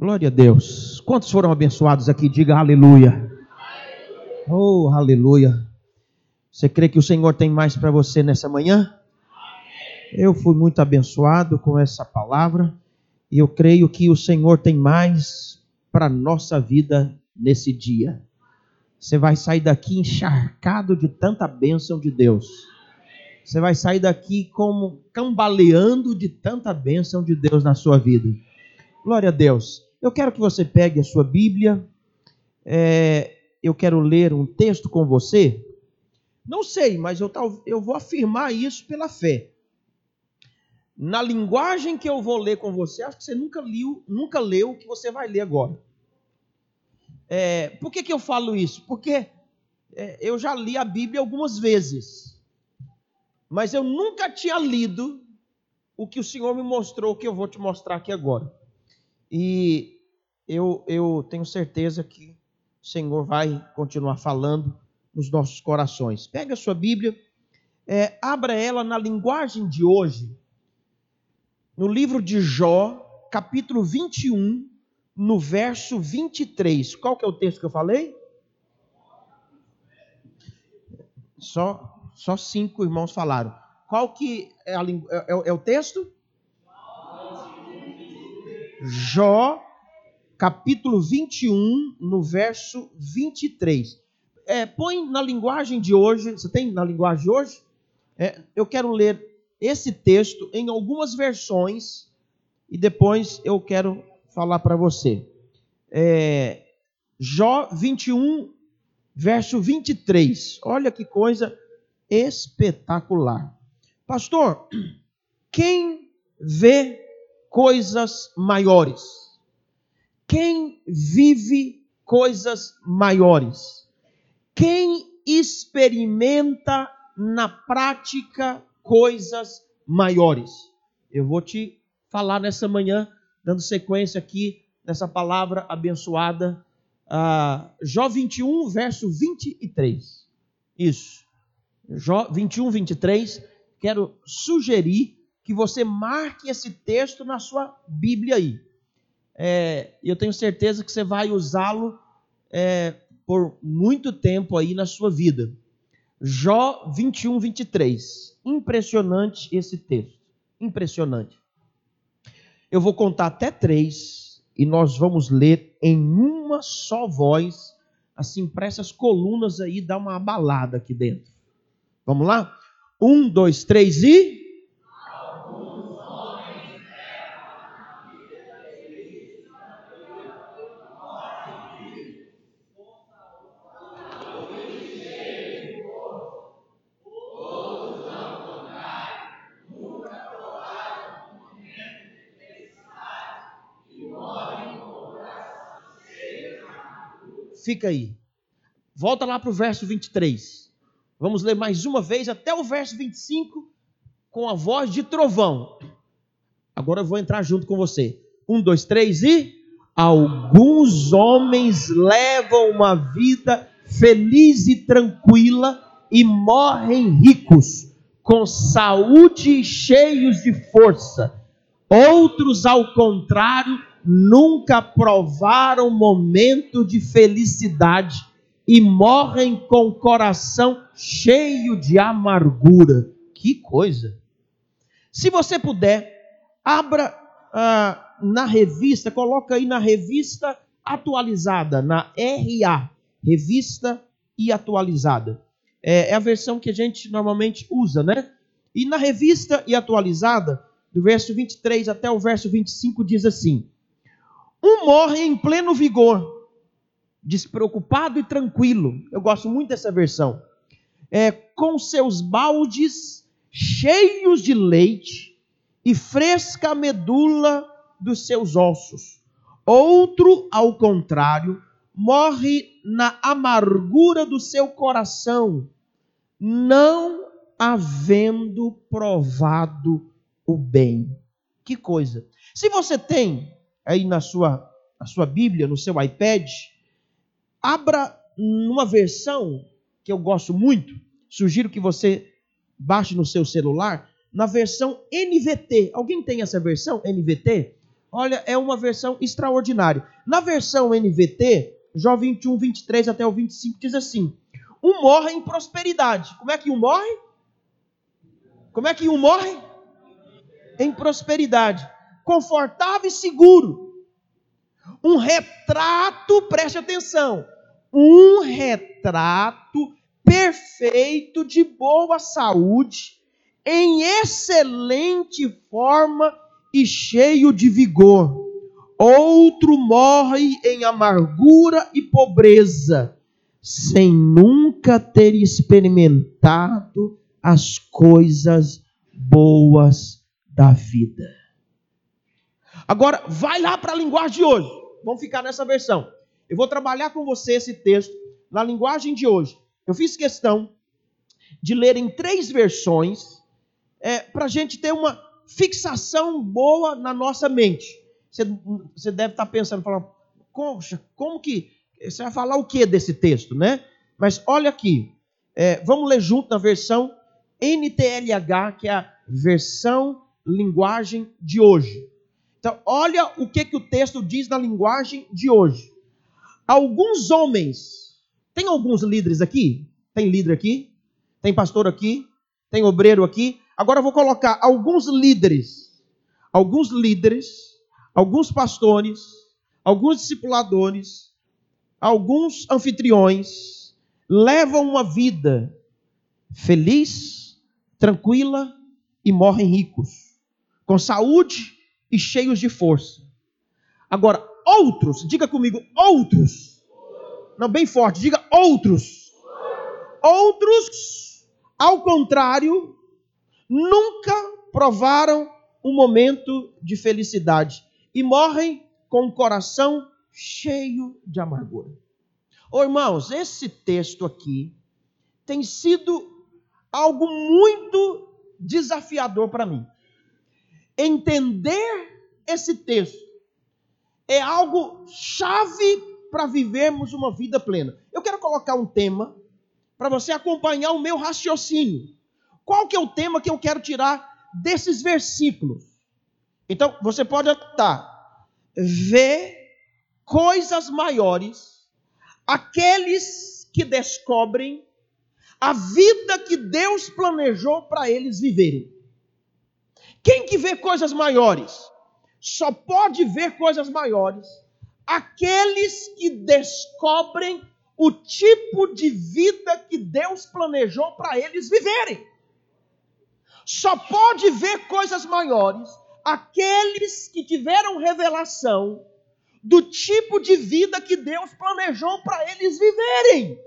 Glória a Deus. Quantos foram abençoados aqui? Diga aleluia. Oh, aleluia. Você crê que o Senhor tem mais para você nessa manhã? Eu fui muito abençoado com essa palavra e eu creio que o Senhor tem mais para nossa vida nesse dia. Você vai sair daqui encharcado de tanta bênção de Deus. Você vai sair daqui como cambaleando de tanta bênção de Deus na sua vida. Glória a Deus. Eu quero que você pegue a sua Bíblia. É, eu quero ler um texto com você. Não sei, mas eu, eu vou afirmar isso pela fé na linguagem que eu vou ler com você, acho que você nunca leu, nunca leu o que você vai ler agora. É, por que, que eu falo isso? Porque é, eu já li a Bíblia algumas vezes, mas eu nunca tinha lido o que o Senhor me mostrou, que eu vou te mostrar aqui agora. E eu, eu tenho certeza que o Senhor vai continuar falando nos nossos corações. Pega a sua Bíblia, é, abra ela na linguagem de hoje no livro de Jó, capítulo 21, no verso 23. Qual que é o texto que eu falei? Só, só cinco irmãos falaram. Qual que é, a, é, é, é o texto? Jó, capítulo 21, no verso 23. É, põe na linguagem de hoje, você tem na linguagem de hoje? É, eu quero ler esse texto em algumas versões e depois eu quero falar para você. É, Jó 21, verso 23. Olha que coisa espetacular. Pastor, quem vê coisas maiores? Quem vive coisas maiores? Quem experimenta na prática coisas maiores. Eu vou te falar nessa manhã, dando sequência aqui nessa palavra abençoada, uh, Jó 21, verso 23. Isso. Jó 21, 23. Quero sugerir que você marque esse texto na sua Bíblia aí. É, eu tenho certeza que você vai usá-lo é, por muito tempo aí na sua vida. Jó 21, 23. Impressionante esse texto. Impressionante. Eu vou contar até três e nós vamos ler em uma só voz, assim, para essas colunas aí dar uma abalada aqui dentro. Vamos lá? Um, dois, três e. fica aí. Volta lá para o verso 23. Vamos ler mais uma vez até o verso 25 com a voz de trovão. Agora eu vou entrar junto com você. Um, dois, três e. Alguns homens levam uma vida feliz e tranquila e morrem ricos, com saúde e cheios de força. Outros, ao contrário, nunca provaram momento de felicidade e morrem com o coração cheio de amargura. Que coisa! Se você puder, abra ah, na revista, coloca aí na revista atualizada, na RA, revista e atualizada. É, é a versão que a gente normalmente usa, né? E na revista e atualizada, do verso 23 até o verso 25, diz assim: um morre em pleno vigor, despreocupado e tranquilo. Eu gosto muito dessa versão. É, com seus baldes cheios de leite e fresca medula dos seus ossos. Outro, ao contrário, morre na amargura do seu coração, não havendo provado o bem. Que coisa. Se você tem aí na sua, na sua Bíblia, no seu iPad, abra numa versão que eu gosto muito, sugiro que você baixe no seu celular, na versão NVT. Alguém tem essa versão NVT? olha, é uma versão extraordinária. Na versão NVT, Jó 21, 23 até o 25 diz assim: Um morre em prosperidade. Como é que um morre? Como é que um morre? Em prosperidade, confortável e seguro. Um retrato, preste atenção, um retrato perfeito de boa saúde, em excelente forma e cheio de vigor. Outro morre em amargura e pobreza, sem nunca ter experimentado as coisas boas da vida. Agora, vai lá para a linguagem de hoje. Vamos ficar nessa versão. Eu vou trabalhar com você esse texto na linguagem de hoje. Eu fiz questão de ler em três versões é, para a gente ter uma fixação boa na nossa mente. Você, você deve estar pensando, falando, poxa, como que. Você vai falar o que desse texto, né? Mas olha aqui, é, vamos ler junto na versão NTLH, que é a versão linguagem de hoje. Então, olha o que, que o texto diz na linguagem de hoje. Alguns homens, tem alguns líderes aqui? Tem líder aqui? Tem pastor aqui? Tem obreiro aqui? Agora eu vou colocar alguns líderes. Alguns líderes, alguns pastores, alguns discipuladores, alguns anfitriões levam uma vida feliz, tranquila e morrem ricos, com saúde e cheios de força. Agora, outros, diga comigo, outros. Não, bem forte, diga outros. Outros, ao contrário, nunca provaram um momento de felicidade e morrem com o coração cheio de amargura. Ô irmãos, esse texto aqui tem sido algo muito desafiador para mim. Entender esse texto é algo chave para vivermos uma vida plena. Eu quero colocar um tema para você acompanhar o meu raciocínio. Qual que é o tema que eu quero tirar desses versículos? Então, você pode anotar. Ver coisas maiores, aqueles que descobrem a vida que Deus planejou para eles viverem. Quem que vê coisas maiores? Só pode ver coisas maiores aqueles que descobrem o tipo de vida que Deus planejou para eles viverem. Só pode ver coisas maiores aqueles que tiveram revelação do tipo de vida que Deus planejou para eles viverem.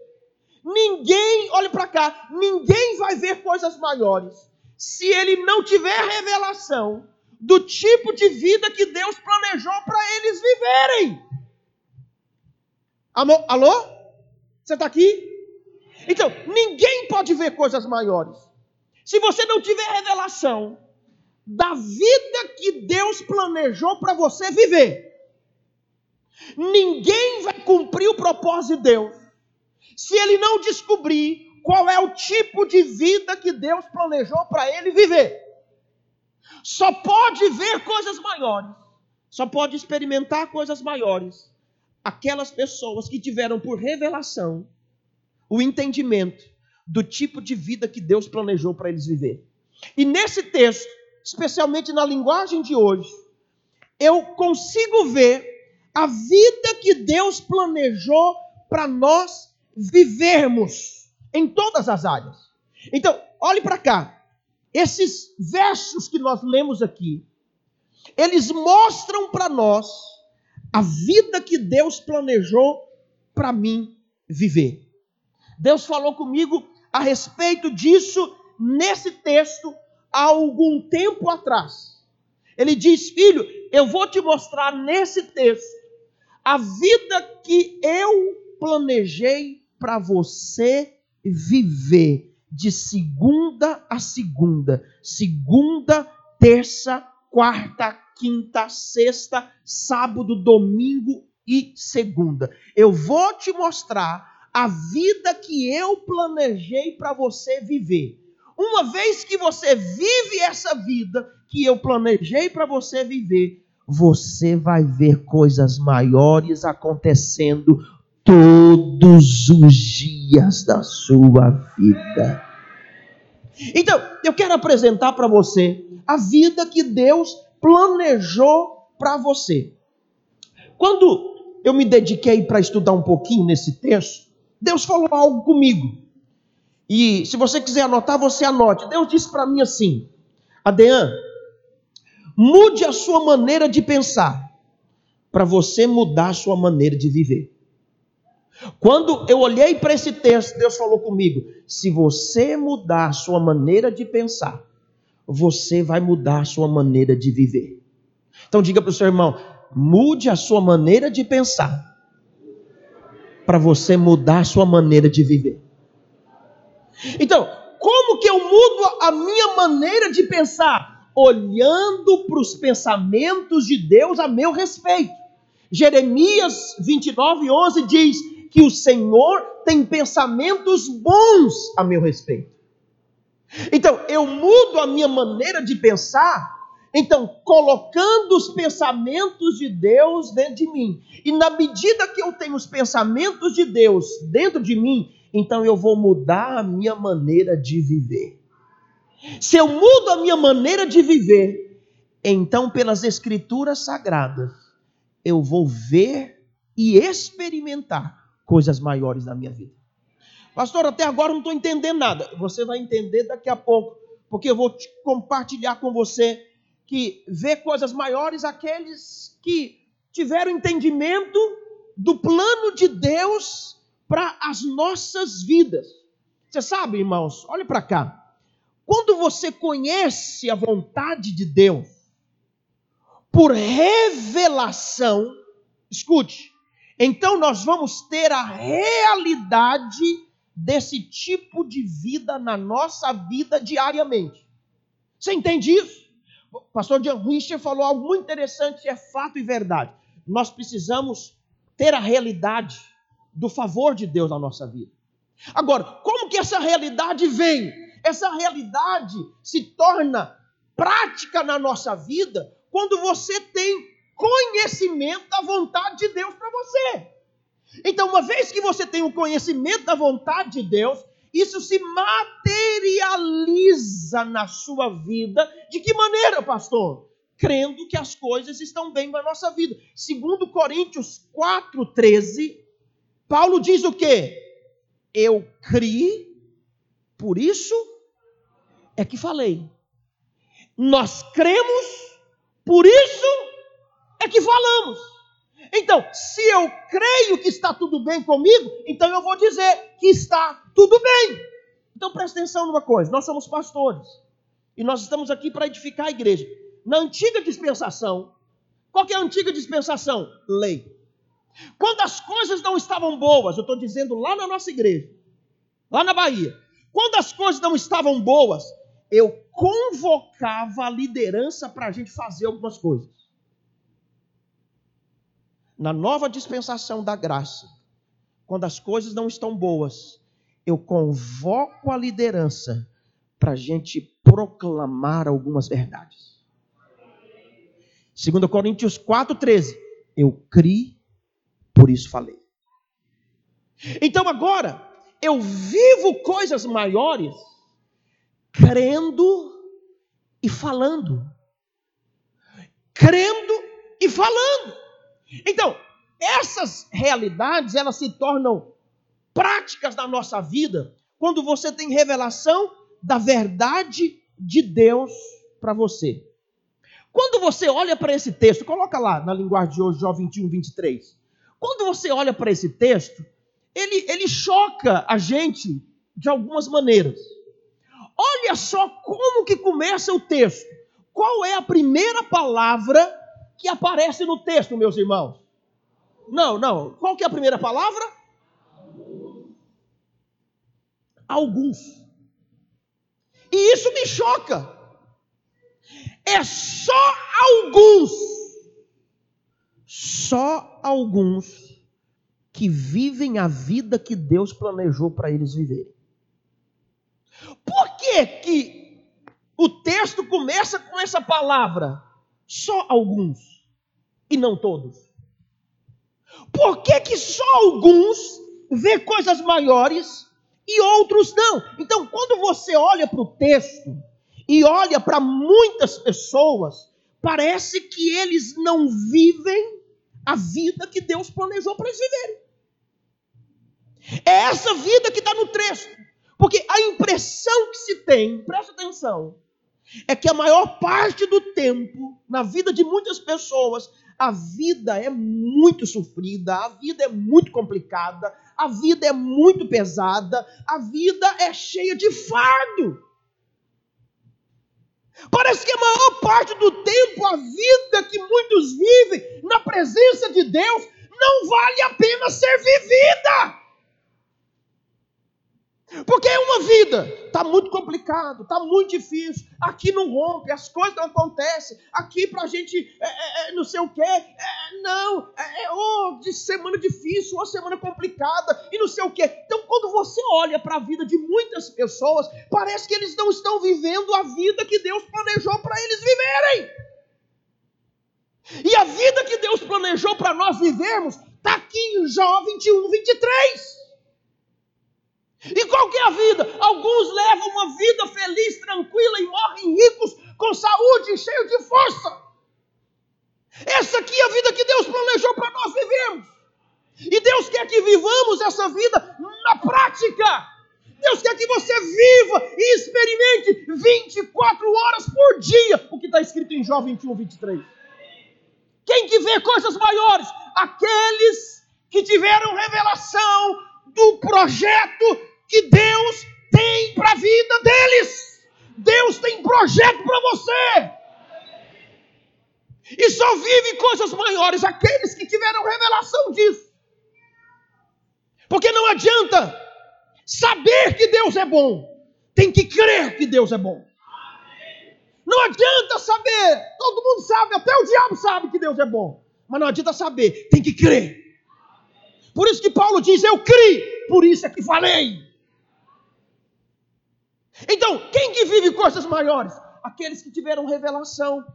Ninguém, olhe para cá, ninguém vai ver coisas maiores se ele não tiver revelação do tipo de vida que Deus planejou para eles viverem. Alô? Alô? Você está aqui? Então, ninguém pode ver coisas maiores se você não tiver revelação da vida que Deus planejou para você viver. Ninguém vai cumprir o propósito de Deus se ele não descobrir qual é o tipo de vida que Deus planejou para ele viver. Só pode ver coisas maiores, só pode experimentar coisas maiores aquelas pessoas que tiveram por revelação o entendimento do tipo de vida que Deus planejou para eles viver. E nesse texto, especialmente na linguagem de hoje, eu consigo ver a vida que Deus planejou para nós vivermos em todas as áreas. Então, olhe para cá. Esses versos que nós lemos aqui, eles mostram para nós a vida que Deus planejou para mim viver. Deus falou comigo a respeito disso nesse texto há algum tempo atrás. Ele diz: Filho, eu vou te mostrar nesse texto a vida que eu planejei para você viver de segunda a segunda, segunda, terça, quarta, quinta, sexta, sábado, domingo e segunda. Eu vou te mostrar a vida que eu planejei para você viver. Uma vez que você vive essa vida que eu planejei para você viver, você vai ver coisas maiores acontecendo todos os dias da sua vida. Então, eu quero apresentar para você a vida que Deus planejou para você. Quando eu me dediquei para estudar um pouquinho nesse texto, Deus falou algo comigo. E se você quiser anotar, você anote. Deus disse para mim assim: Adean, mude a sua maneira de pensar para você mudar a sua maneira de viver. Quando eu olhei para esse texto, Deus falou comigo: se você mudar sua maneira de pensar, você vai mudar sua maneira de viver. Então diga para o seu irmão: mude a sua maneira de pensar para você mudar sua maneira de viver. Então, como que eu mudo a minha maneira de pensar? Olhando para os pensamentos de Deus a meu respeito. Jeremias 29, 11 diz que o Senhor tem pensamentos bons a meu respeito. Então, eu mudo a minha maneira de pensar então, colocando os pensamentos de Deus dentro de mim. E na medida que eu tenho os pensamentos de Deus dentro de mim, então eu vou mudar a minha maneira de viver. Se eu mudo a minha maneira de viver, então pelas escrituras sagradas, eu vou ver e experimentar coisas maiores na minha vida. Pastor, até agora não estou entendendo nada. Você vai entender daqui a pouco, porque eu vou compartilhar com você que vê coisas maiores aqueles que tiveram entendimento do plano de Deus para as nossas vidas. Você sabe, irmãos, olhe para cá. Quando você conhece a vontade de Deus, por revelação, escute, então nós vamos ter a realidade desse tipo de vida na nossa vida diariamente. Você entende isso? O pastor John Richter falou algo muito interessante, é fato e verdade. Nós precisamos ter a realidade do favor de Deus na nossa vida. Agora, como que essa realidade vem? Essa realidade se torna prática na nossa vida quando você tem conhecimento da vontade de Deus para você. Então, uma vez que você tem o conhecimento da vontade de Deus, isso se materializa na sua vida. De que maneira, pastor? Crendo que as coisas estão bem na nossa vida. Segundo Coríntios 4:13, Paulo diz o quê? Eu criei, por isso é que falei. Nós cremos, por isso é que falamos. Então, se eu creio que está tudo bem comigo, então eu vou dizer que está tudo bem. Então presta atenção numa coisa: nós somos pastores e nós estamos aqui para edificar a igreja. Na antiga dispensação, qual é a antiga dispensação? Lei. Quando as coisas não estavam boas, eu estou dizendo lá na nossa igreja, lá na Bahia, quando as coisas não estavam boas, eu convocava a liderança para a gente fazer algumas coisas. Na nova dispensação da graça, quando as coisas não estão boas, eu convoco a liderança para a gente proclamar algumas verdades. 2 Coríntios 4,13. Eu criei, por isso falei. Então agora, eu vivo coisas maiores, crendo e falando. Crendo e falando. Então, essas realidades, elas se tornam práticas da nossa vida quando você tem revelação da verdade de Deus para você. Quando você olha para esse texto, coloca lá na linguagem de hoje, Jó 21, 23. Quando você olha para esse texto, ele, ele choca a gente de algumas maneiras. Olha só como que começa o texto. Qual é a primeira palavra que aparece no texto, meus irmãos? Não, não. Qual que é a primeira palavra? alguns. E isso me choca. É só alguns, só alguns que vivem a vida que Deus planejou para eles viverem. Por que, que o texto começa com essa palavra? Só alguns. E não todos? Por que, que só alguns vê coisas maiores e outros não? Então, quando você olha para o texto e olha para muitas pessoas, parece que eles não vivem a vida que Deus planejou para eles viverem. É essa vida que está no texto. Porque a impressão que se tem, presta atenção, é que a maior parte do tempo, na vida de muitas pessoas, a vida é muito sofrida, a vida é muito complicada, a vida é muito pesada, a vida é cheia de fardo. Parece que a maior parte do tempo, a vida que muitos vivem na presença de Deus, não vale a pena ser vivida. Porque é uma vida, está muito complicado, está muito difícil. Aqui não rompe, as coisas não acontecem. Aqui para a gente é, é, é, não sei o quê. É, não, é, é oh, de semana difícil, ou semana complicada e não sei o quê. Então, quando você olha para a vida de muitas pessoas, parece que eles não estão vivendo a vida que Deus planejou para eles viverem. E a vida que Deus planejou para nós vivermos está aqui em Jó 21, 23. E qual que é a vida? Alguns levam uma vida feliz, tranquila e morrem ricos, com saúde, cheio de força. Essa aqui é a vida que Deus planejou para nós vivermos. E Deus quer que vivamos essa vida na prática. Deus quer que você viva e experimente 24 horas por dia, o que está escrito em Jó 21, 23. Quem que vê coisas maiores? Aqueles que tiveram revelação do projeto que Deus tem para a vida deles. Deus tem projeto para você. E só vive coisas maiores aqueles que tiveram revelação disso. Porque não adianta saber que Deus é bom, tem que crer que Deus é bom. Não adianta saber, todo mundo sabe, até o diabo sabe que Deus é bom, mas não adianta saber, tem que crer. Por isso que Paulo diz: Eu criei, por isso é que falei. Então, quem que vive coisas maiores? Aqueles que tiveram revelação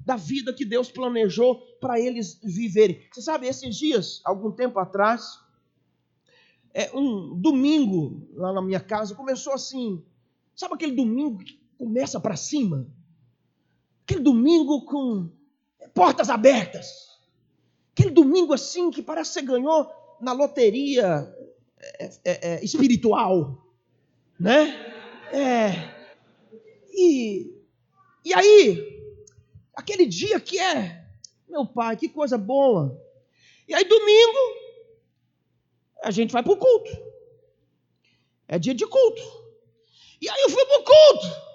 da vida que Deus planejou para eles viverem. Você sabe, esses dias, algum tempo atrás, é, um domingo lá na minha casa começou assim. Sabe aquele domingo que começa para cima? Aquele domingo com portas abertas. Aquele domingo assim que parece que você ganhou na loteria é, é, é espiritual, né? É, e, e aí, aquele dia que é, meu pai, que coisa boa. E aí, domingo, a gente vai para o culto. É dia de culto. E aí eu fui para o culto.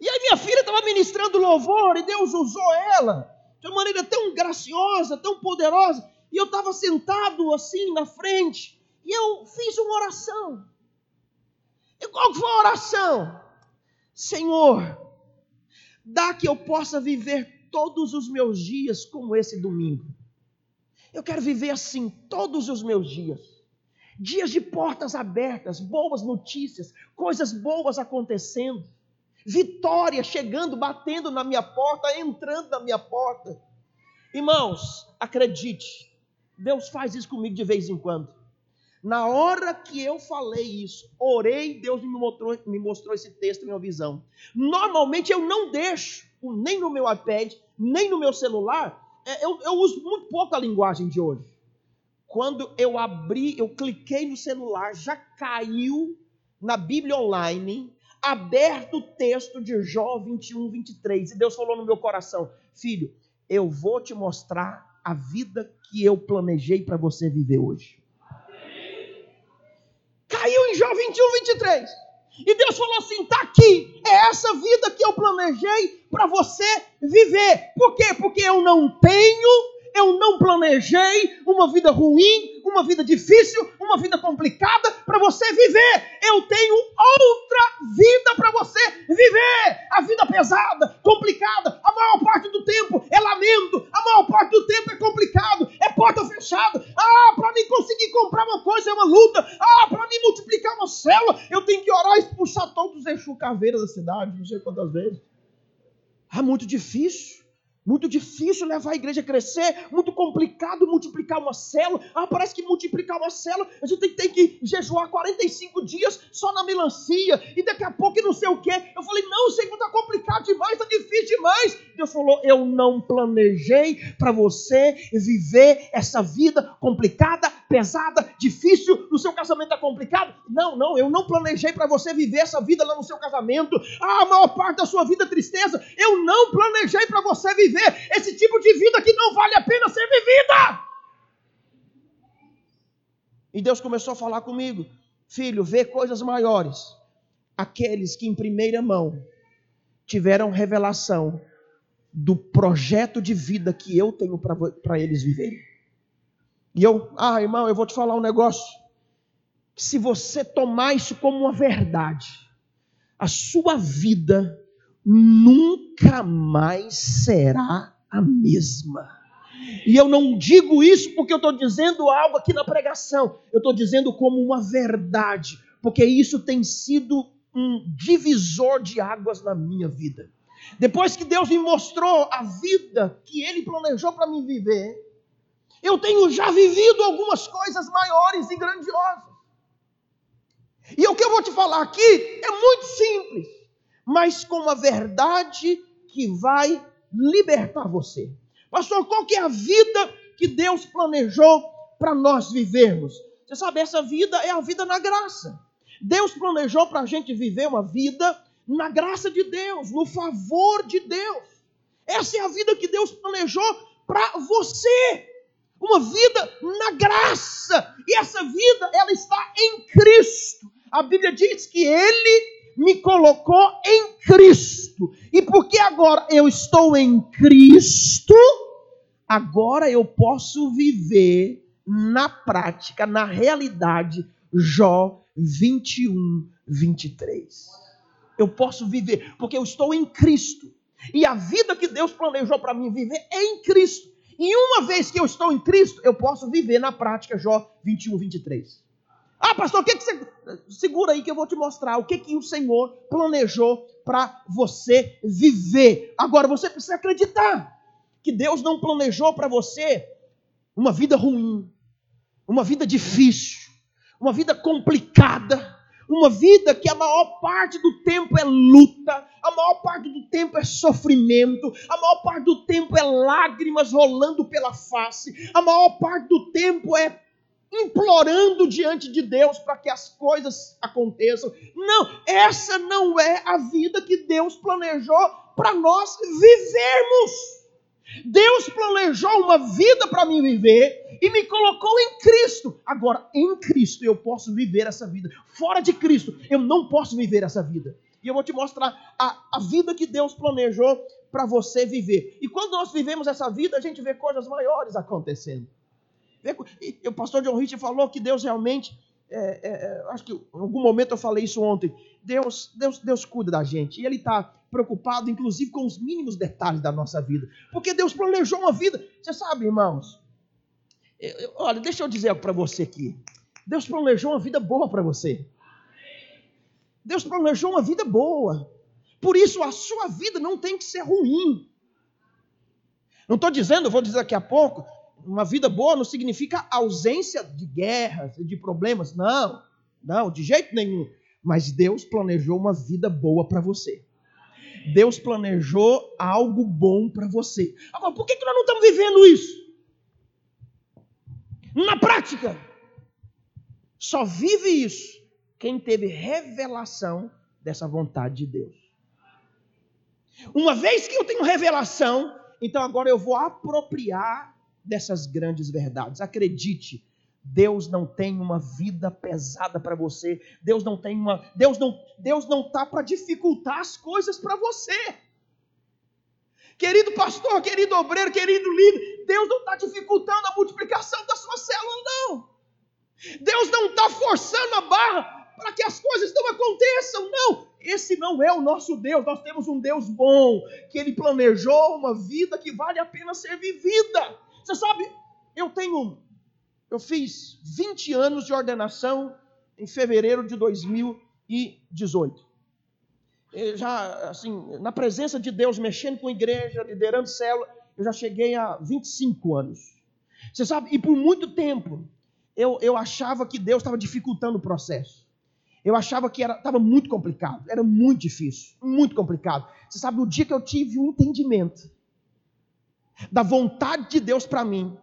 E aí minha filha estava ministrando louvor e Deus usou ela de uma maneira tão graciosa, tão poderosa. E eu estava sentado assim na frente e eu fiz uma oração. E qual foi a oração? Senhor, dá que eu possa viver todos os meus dias como esse domingo. Eu quero viver assim todos os meus dias. Dias de portas abertas, boas notícias, coisas boas acontecendo, vitória chegando, batendo na minha porta, entrando na minha porta. Irmãos, acredite, Deus faz isso comigo de vez em quando. Na hora que eu falei isso, orei, Deus me mostrou, me mostrou esse texto, minha visão. Normalmente eu não deixo, nem no meu iPad, nem no meu celular, é, eu, eu uso muito pouco a linguagem de hoje. Quando eu abri, eu cliquei no celular, já caiu na Bíblia Online, aberto o texto de Jó 21, 23. E Deus falou no meu coração: Filho, eu vou te mostrar a vida que eu planejei para você viver hoje caiu em Jó 21, 23. E Deus falou assim: está aqui, é essa vida que eu planejei para você viver. Por quê? Porque eu não tenho eu não planejei uma vida ruim, uma vida difícil, uma vida complicada para você viver. Eu tenho outra vida para você viver. A vida pesada, complicada, a maior parte do tempo é lamento, a maior parte do tempo é complicado, é porta fechada. Ah, para mim conseguir comprar uma coisa é uma luta. Ah, para mim multiplicar uma célula, eu tenho que orar e expulsar todos os Exu caveiras da cidade, não sei quantas vezes. Ah, muito difícil. Muito difícil levar a igreja a crescer, muito complicado multiplicar uma célula. Ah, parece que multiplicar uma célula, a gente tem, que jejuar 45 dias só na melancia, e daqui a pouco não sei o quê. Eu falei, não, Senhor, está complicado demais, está difícil demais. Deus falou, eu não planejei para você viver essa vida complicada, pesada, difícil. No seu casamento está complicado? Não, não, eu não planejei para você viver essa vida lá no seu casamento. Ah, a maior parte da sua vida é tristeza. Eu não planejei para você viver viver esse tipo de vida que não vale a pena ser vivida. E Deus começou a falar comigo: Filho, vê coisas maiores. Aqueles que em primeira mão tiveram revelação do projeto de vida que eu tenho para eles viverem. E eu, ah, irmão, eu vou te falar um negócio. Se você tomar isso como uma verdade, a sua vida nunca mais será a mesma. E eu não digo isso porque eu estou dizendo algo aqui na pregação, eu estou dizendo como uma verdade, porque isso tem sido um divisor de águas na minha vida. Depois que Deus me mostrou a vida que Ele planejou para mim viver, eu tenho já vivido algumas coisas maiores e grandiosas. E o que eu vou te falar aqui é muito simples mas com uma verdade que vai libertar você. Pastor, qual que é a vida que Deus planejou para nós vivermos? Você sabe, essa vida é a vida na graça. Deus planejou para a gente viver uma vida na graça de Deus, no favor de Deus. Essa é a vida que Deus planejou para você. Uma vida na graça. E essa vida, ela está em Cristo. A Bíblia diz que Ele me colocou em Cristo. E porque agora eu estou em Cristo, agora eu posso viver na prática, na realidade, Jó 21, 23. Eu posso viver, porque eu estou em Cristo. E a vida que Deus planejou para mim viver é em Cristo. E uma vez que eu estou em Cristo, eu posso viver na prática Jó 21, 23. Ah, pastor, o que, que você. Segura aí que eu vou te mostrar o que, que o Senhor planejou para você viver. Agora você precisa acreditar que Deus não planejou para você uma vida ruim, uma vida difícil, uma vida complicada, uma vida que a maior parte do tempo é luta, a maior parte do tempo é sofrimento, a maior parte do tempo é lágrimas rolando pela face, a maior parte do tempo é implorando diante de Deus para que as coisas aconteçam. Não, essa não é a vida que Deus planejou para nós vivermos. Deus planejou uma vida para mim viver e me colocou em Cristo. Agora, em Cristo eu posso viver essa vida. Fora de Cristo, eu não posso viver essa vida. E eu vou te mostrar a, a vida que Deus planejou para você viver. E quando nós vivemos essa vida, a gente vê coisas maiores acontecendo. E o pastor John Rich falou que Deus realmente, é, é, é, acho que em algum momento eu falei isso ontem, Deus, Deus, Deus cuida da gente. E Ele está preocupado, inclusive, com os mínimos detalhes da nossa vida. Porque Deus planejou uma vida. Você sabe, irmãos, eu, eu, olha, deixa eu dizer para você aqui. Deus planejou uma vida boa para você. Deus planejou uma vida boa. Por isso, a sua vida não tem que ser ruim. Não estou dizendo, vou dizer daqui a pouco, uma vida boa não significa ausência de guerras, de problemas. Não, não, de jeito nenhum. Mas Deus planejou uma vida boa para você. Deus planejou algo bom para você. Agora, por que, que nós não estamos vivendo isso? Na prática, só vive isso quem teve revelação dessa vontade de Deus. Uma vez que eu tenho revelação, então agora eu vou apropriar dessas grandes verdades. Acredite, Deus não tem uma vida pesada para você. Deus não tem uma, Deus não, Deus não tá para dificultar as coisas para você. Querido pastor, querido obreiro, querido líder, Deus não está dificultando a multiplicação da sua célula, não. Deus não está forçando a barra para que as coisas não aconteçam, não. Esse não é o nosso Deus. Nós temos um Deus bom, que Ele planejou uma vida que vale a pena ser vivida. Você sabe, eu tenho, eu fiz 20 anos de ordenação em fevereiro de 2018. já, assim, na presença de Deus, mexendo com igreja, liderando célula, eu já cheguei a 25 anos. Você sabe, e por muito tempo, eu, eu achava que Deus estava dificultando o processo. Eu achava que estava muito complicado, era muito difícil, muito complicado. Você sabe, o dia que eu tive um entendimento da vontade de Deus para mim,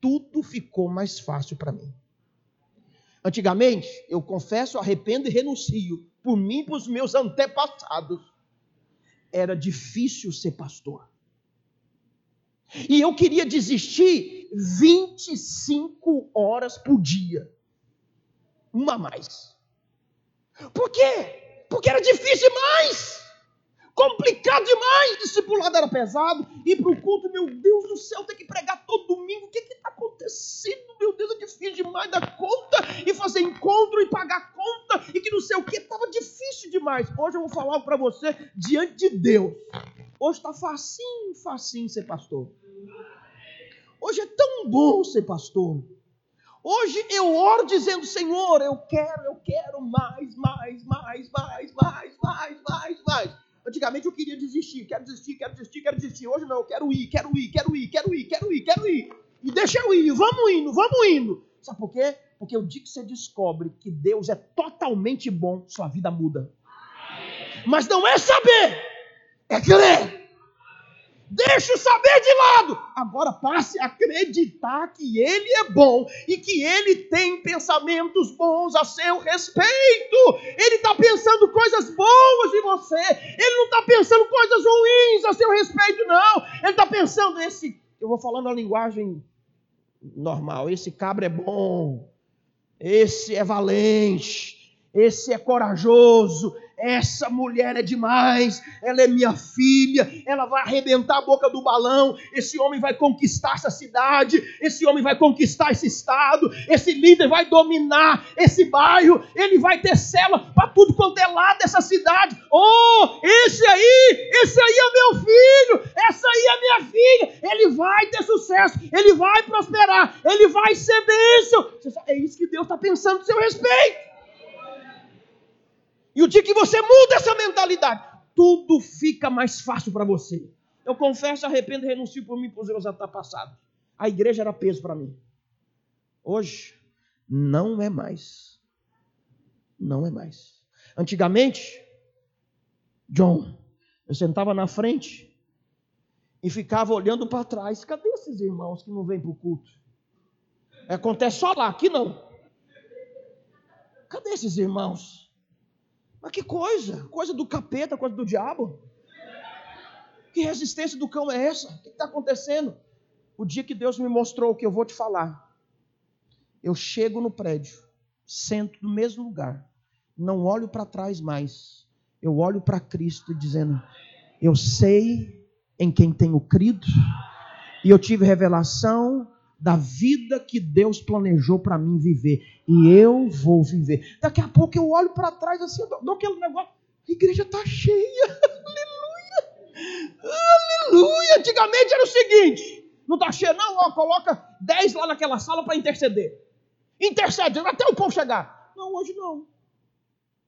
tudo ficou mais fácil para mim. Antigamente, eu confesso, arrependo e renuncio por mim e para os meus antepassados. Era difícil ser pastor. E eu queria desistir 25 horas por dia. Uma a mais. Por quê? Porque era difícil demais. Complicado demais. Discipulado era pesado. Ir para o culto, meu Deus do céu, tem que pregar todo domingo. O que está acontecendo? Meu Deus, é difícil demais dar conta. E fazer encontro e pagar conta. E que não sei o que. Estava difícil demais. Hoje eu vou falar para você diante de Deus. Hoje está facinho, facinho ser pastor. Hoje é tão bom ser pastor. Hoje eu oro dizendo, Senhor, eu quero, eu quero mais, mais, mais, mais, mais, mais, mais, mais. Antigamente eu queria desistir, quero desistir, quero desistir, quero desistir. Hoje não, quero ir, quero ir, quero ir, quero ir, quero ir, quero ir. E deixa eu ir, vamos indo, vamos indo. Sabe por quê? Porque o dia que você descobre que Deus é totalmente bom, sua vida muda. Mas não é saber, é crer. Deixa o saber de lado. Agora passe a acreditar que Ele é bom e que Ele tem pensamentos bons a seu respeito. Ele está pensando coisas boas em você. Ele não está pensando coisas ruins a seu respeito, não. Ele está pensando esse. Eu vou falando a linguagem normal. Esse cabra é bom. Esse é valente. Esse é corajoso essa mulher é demais, ela é minha filha, ela vai arrebentar a boca do balão. Esse homem vai conquistar essa cidade, esse homem vai conquistar esse estado, esse líder vai dominar esse bairro, ele vai ter cela para tudo quanto é lado dessa cidade. Oh, esse aí, esse aí é meu filho, essa aí é minha filha. Ele vai ter sucesso, ele vai prosperar, ele vai ser bênção. É isso que Deus está pensando a seu respeito. E o dia que você muda essa mentalidade, tudo fica mais fácil para você. Eu confesso, arrependo renuncio por mim por meus antepassados. A igreja era peso para mim. Hoje, não é mais. Não é mais. Antigamente, John, eu sentava na frente e ficava olhando para trás. Cadê esses irmãos que não vêm para o culto? Acontece só lá, aqui não. Cadê esses irmãos? Mas que coisa? Coisa do capeta, coisa do diabo? Que resistência do cão é essa? O que está acontecendo? O dia que Deus me mostrou o que eu vou te falar, eu chego no prédio, sento no mesmo lugar, não olho para trás mais, eu olho para Cristo dizendo: Eu sei em quem tenho crido, e eu tive revelação da vida que Deus planejou para mim viver. E eu vou viver. Daqui a pouco eu olho para trás assim, eu dou aquele negócio. A igreja está cheia. Aleluia. Aleluia. Antigamente era o seguinte: não está cheia, não, ó, coloca 10 lá naquela sala para interceder. Intercede, até o povo chegar. Não, hoje não.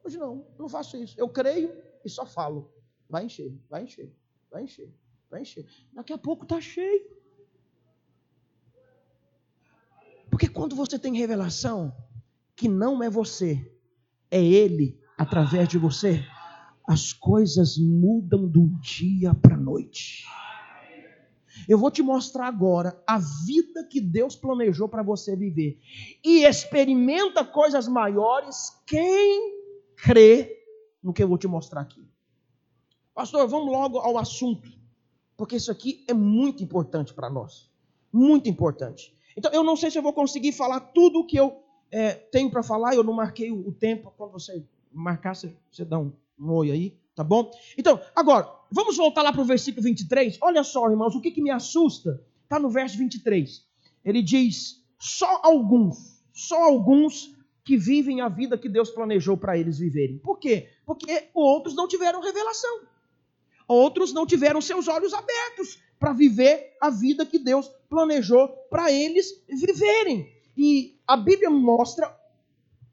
Hoje não, não faço isso. Eu creio e só falo. Vai encher, vai encher, vai encher, vai encher. Daqui a pouco está cheio. Porque quando você tem revelação que não é você, é Ele através de você, as coisas mudam do dia para a noite. Eu vou te mostrar agora a vida que Deus planejou para você viver. E experimenta coisas maiores quem crê no que eu vou te mostrar aqui. Pastor, vamos logo ao assunto, porque isso aqui é muito importante para nós. Muito importante. Então, eu não sei se eu vou conseguir falar tudo o que eu é, tenho para falar. Eu não marquei o tempo. Quando você marcar, você, você dá um, um oi aí, tá bom? Então, agora, vamos voltar lá para o versículo 23. Olha só, irmãos, o que, que me assusta está no verso 23. Ele diz: só alguns, só alguns que vivem a vida que Deus planejou para eles viverem. Por quê? Porque outros não tiveram revelação. Outros não tiveram seus olhos abertos para viver a vida que Deus planejou para eles viverem. E a Bíblia mostra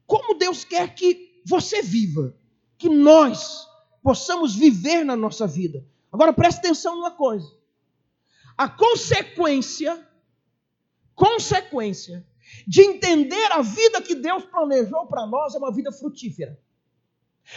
como Deus quer que você viva, que nós possamos viver na nossa vida. Agora preste atenção numa coisa. A consequência, consequência de entender a vida que Deus planejou para nós é uma vida frutífera.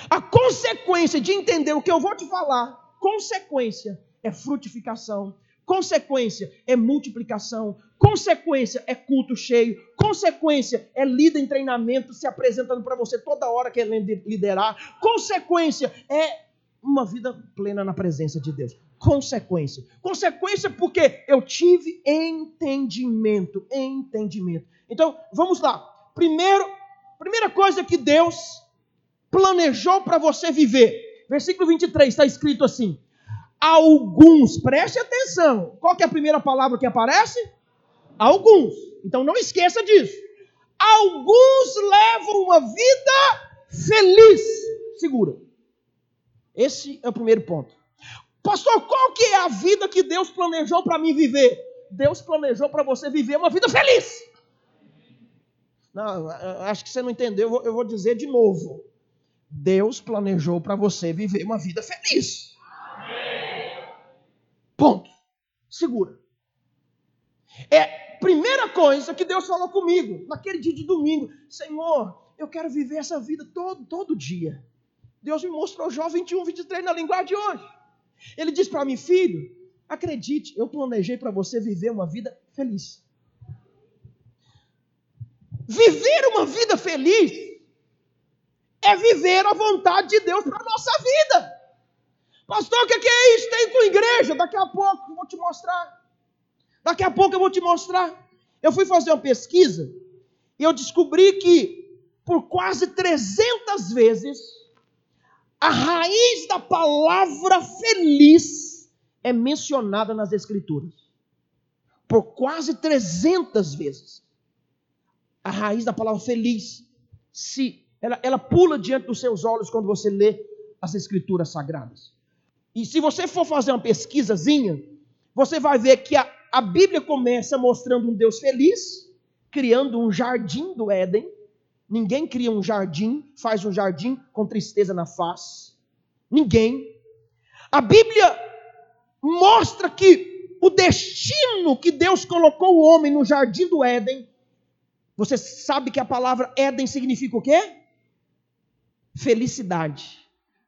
A consequência de entender o que eu vou te falar, consequência é frutificação, consequência é multiplicação, consequência é culto cheio, consequência é líder em treinamento se apresentando para você toda hora que ele liderar, consequência é uma vida plena na presença de Deus. Consequência. Consequência porque eu tive entendimento, entendimento. Então, vamos lá. Primeiro, primeira coisa que Deus planejou para você viver. Versículo 23 está escrito assim: Alguns, preste atenção. Qual é a primeira palavra que aparece? Alguns. Então não esqueça disso. Alguns levam uma vida feliz. Segura. Esse é o primeiro ponto. Pastor, qual que é a vida que Deus planejou para mim viver? Deus planejou para você viver uma vida feliz. Não, acho que você não entendeu, eu vou dizer de novo. Deus planejou para você viver uma vida feliz. Ponto. Segura. É primeira coisa que Deus falou comigo naquele dia de domingo. Senhor, eu quero viver essa vida todo, todo dia. Deus me mostrou Jó 21, 23 na linguagem de hoje. Ele diz para mim, filho, acredite, eu planejei para você viver uma vida feliz. Viver uma vida feliz é viver a vontade de Deus para a nossa vida. Pastor, o que é isso? Tem com igreja? Daqui a pouco eu vou te mostrar. Daqui a pouco eu vou te mostrar. Eu fui fazer uma pesquisa e eu descobri que por quase 300 vezes a raiz da palavra feliz é mencionada nas Escrituras. Por quase 300 vezes. A raiz da palavra feliz se ela, ela pula diante dos seus olhos quando você lê as Escrituras Sagradas. E se você for fazer uma pesquisazinha, você vai ver que a, a Bíblia começa mostrando um Deus feliz, criando um jardim do Éden. Ninguém cria um jardim, faz um jardim com tristeza na face. Ninguém. A Bíblia mostra que o destino que Deus colocou o homem no jardim do Éden. Você sabe que a palavra Éden significa o quê? Felicidade.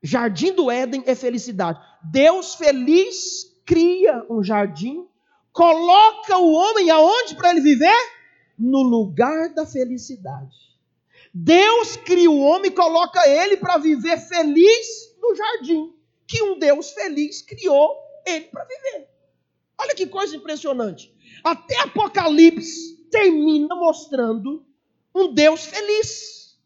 Jardim do Éden é felicidade. Deus feliz cria um jardim, coloca o homem aonde para ele viver? No lugar da felicidade. Deus cria o homem e coloca ele para viver feliz no jardim que um Deus feliz criou ele para viver. Olha que coisa impressionante. Até Apocalipse termina mostrando um Deus feliz.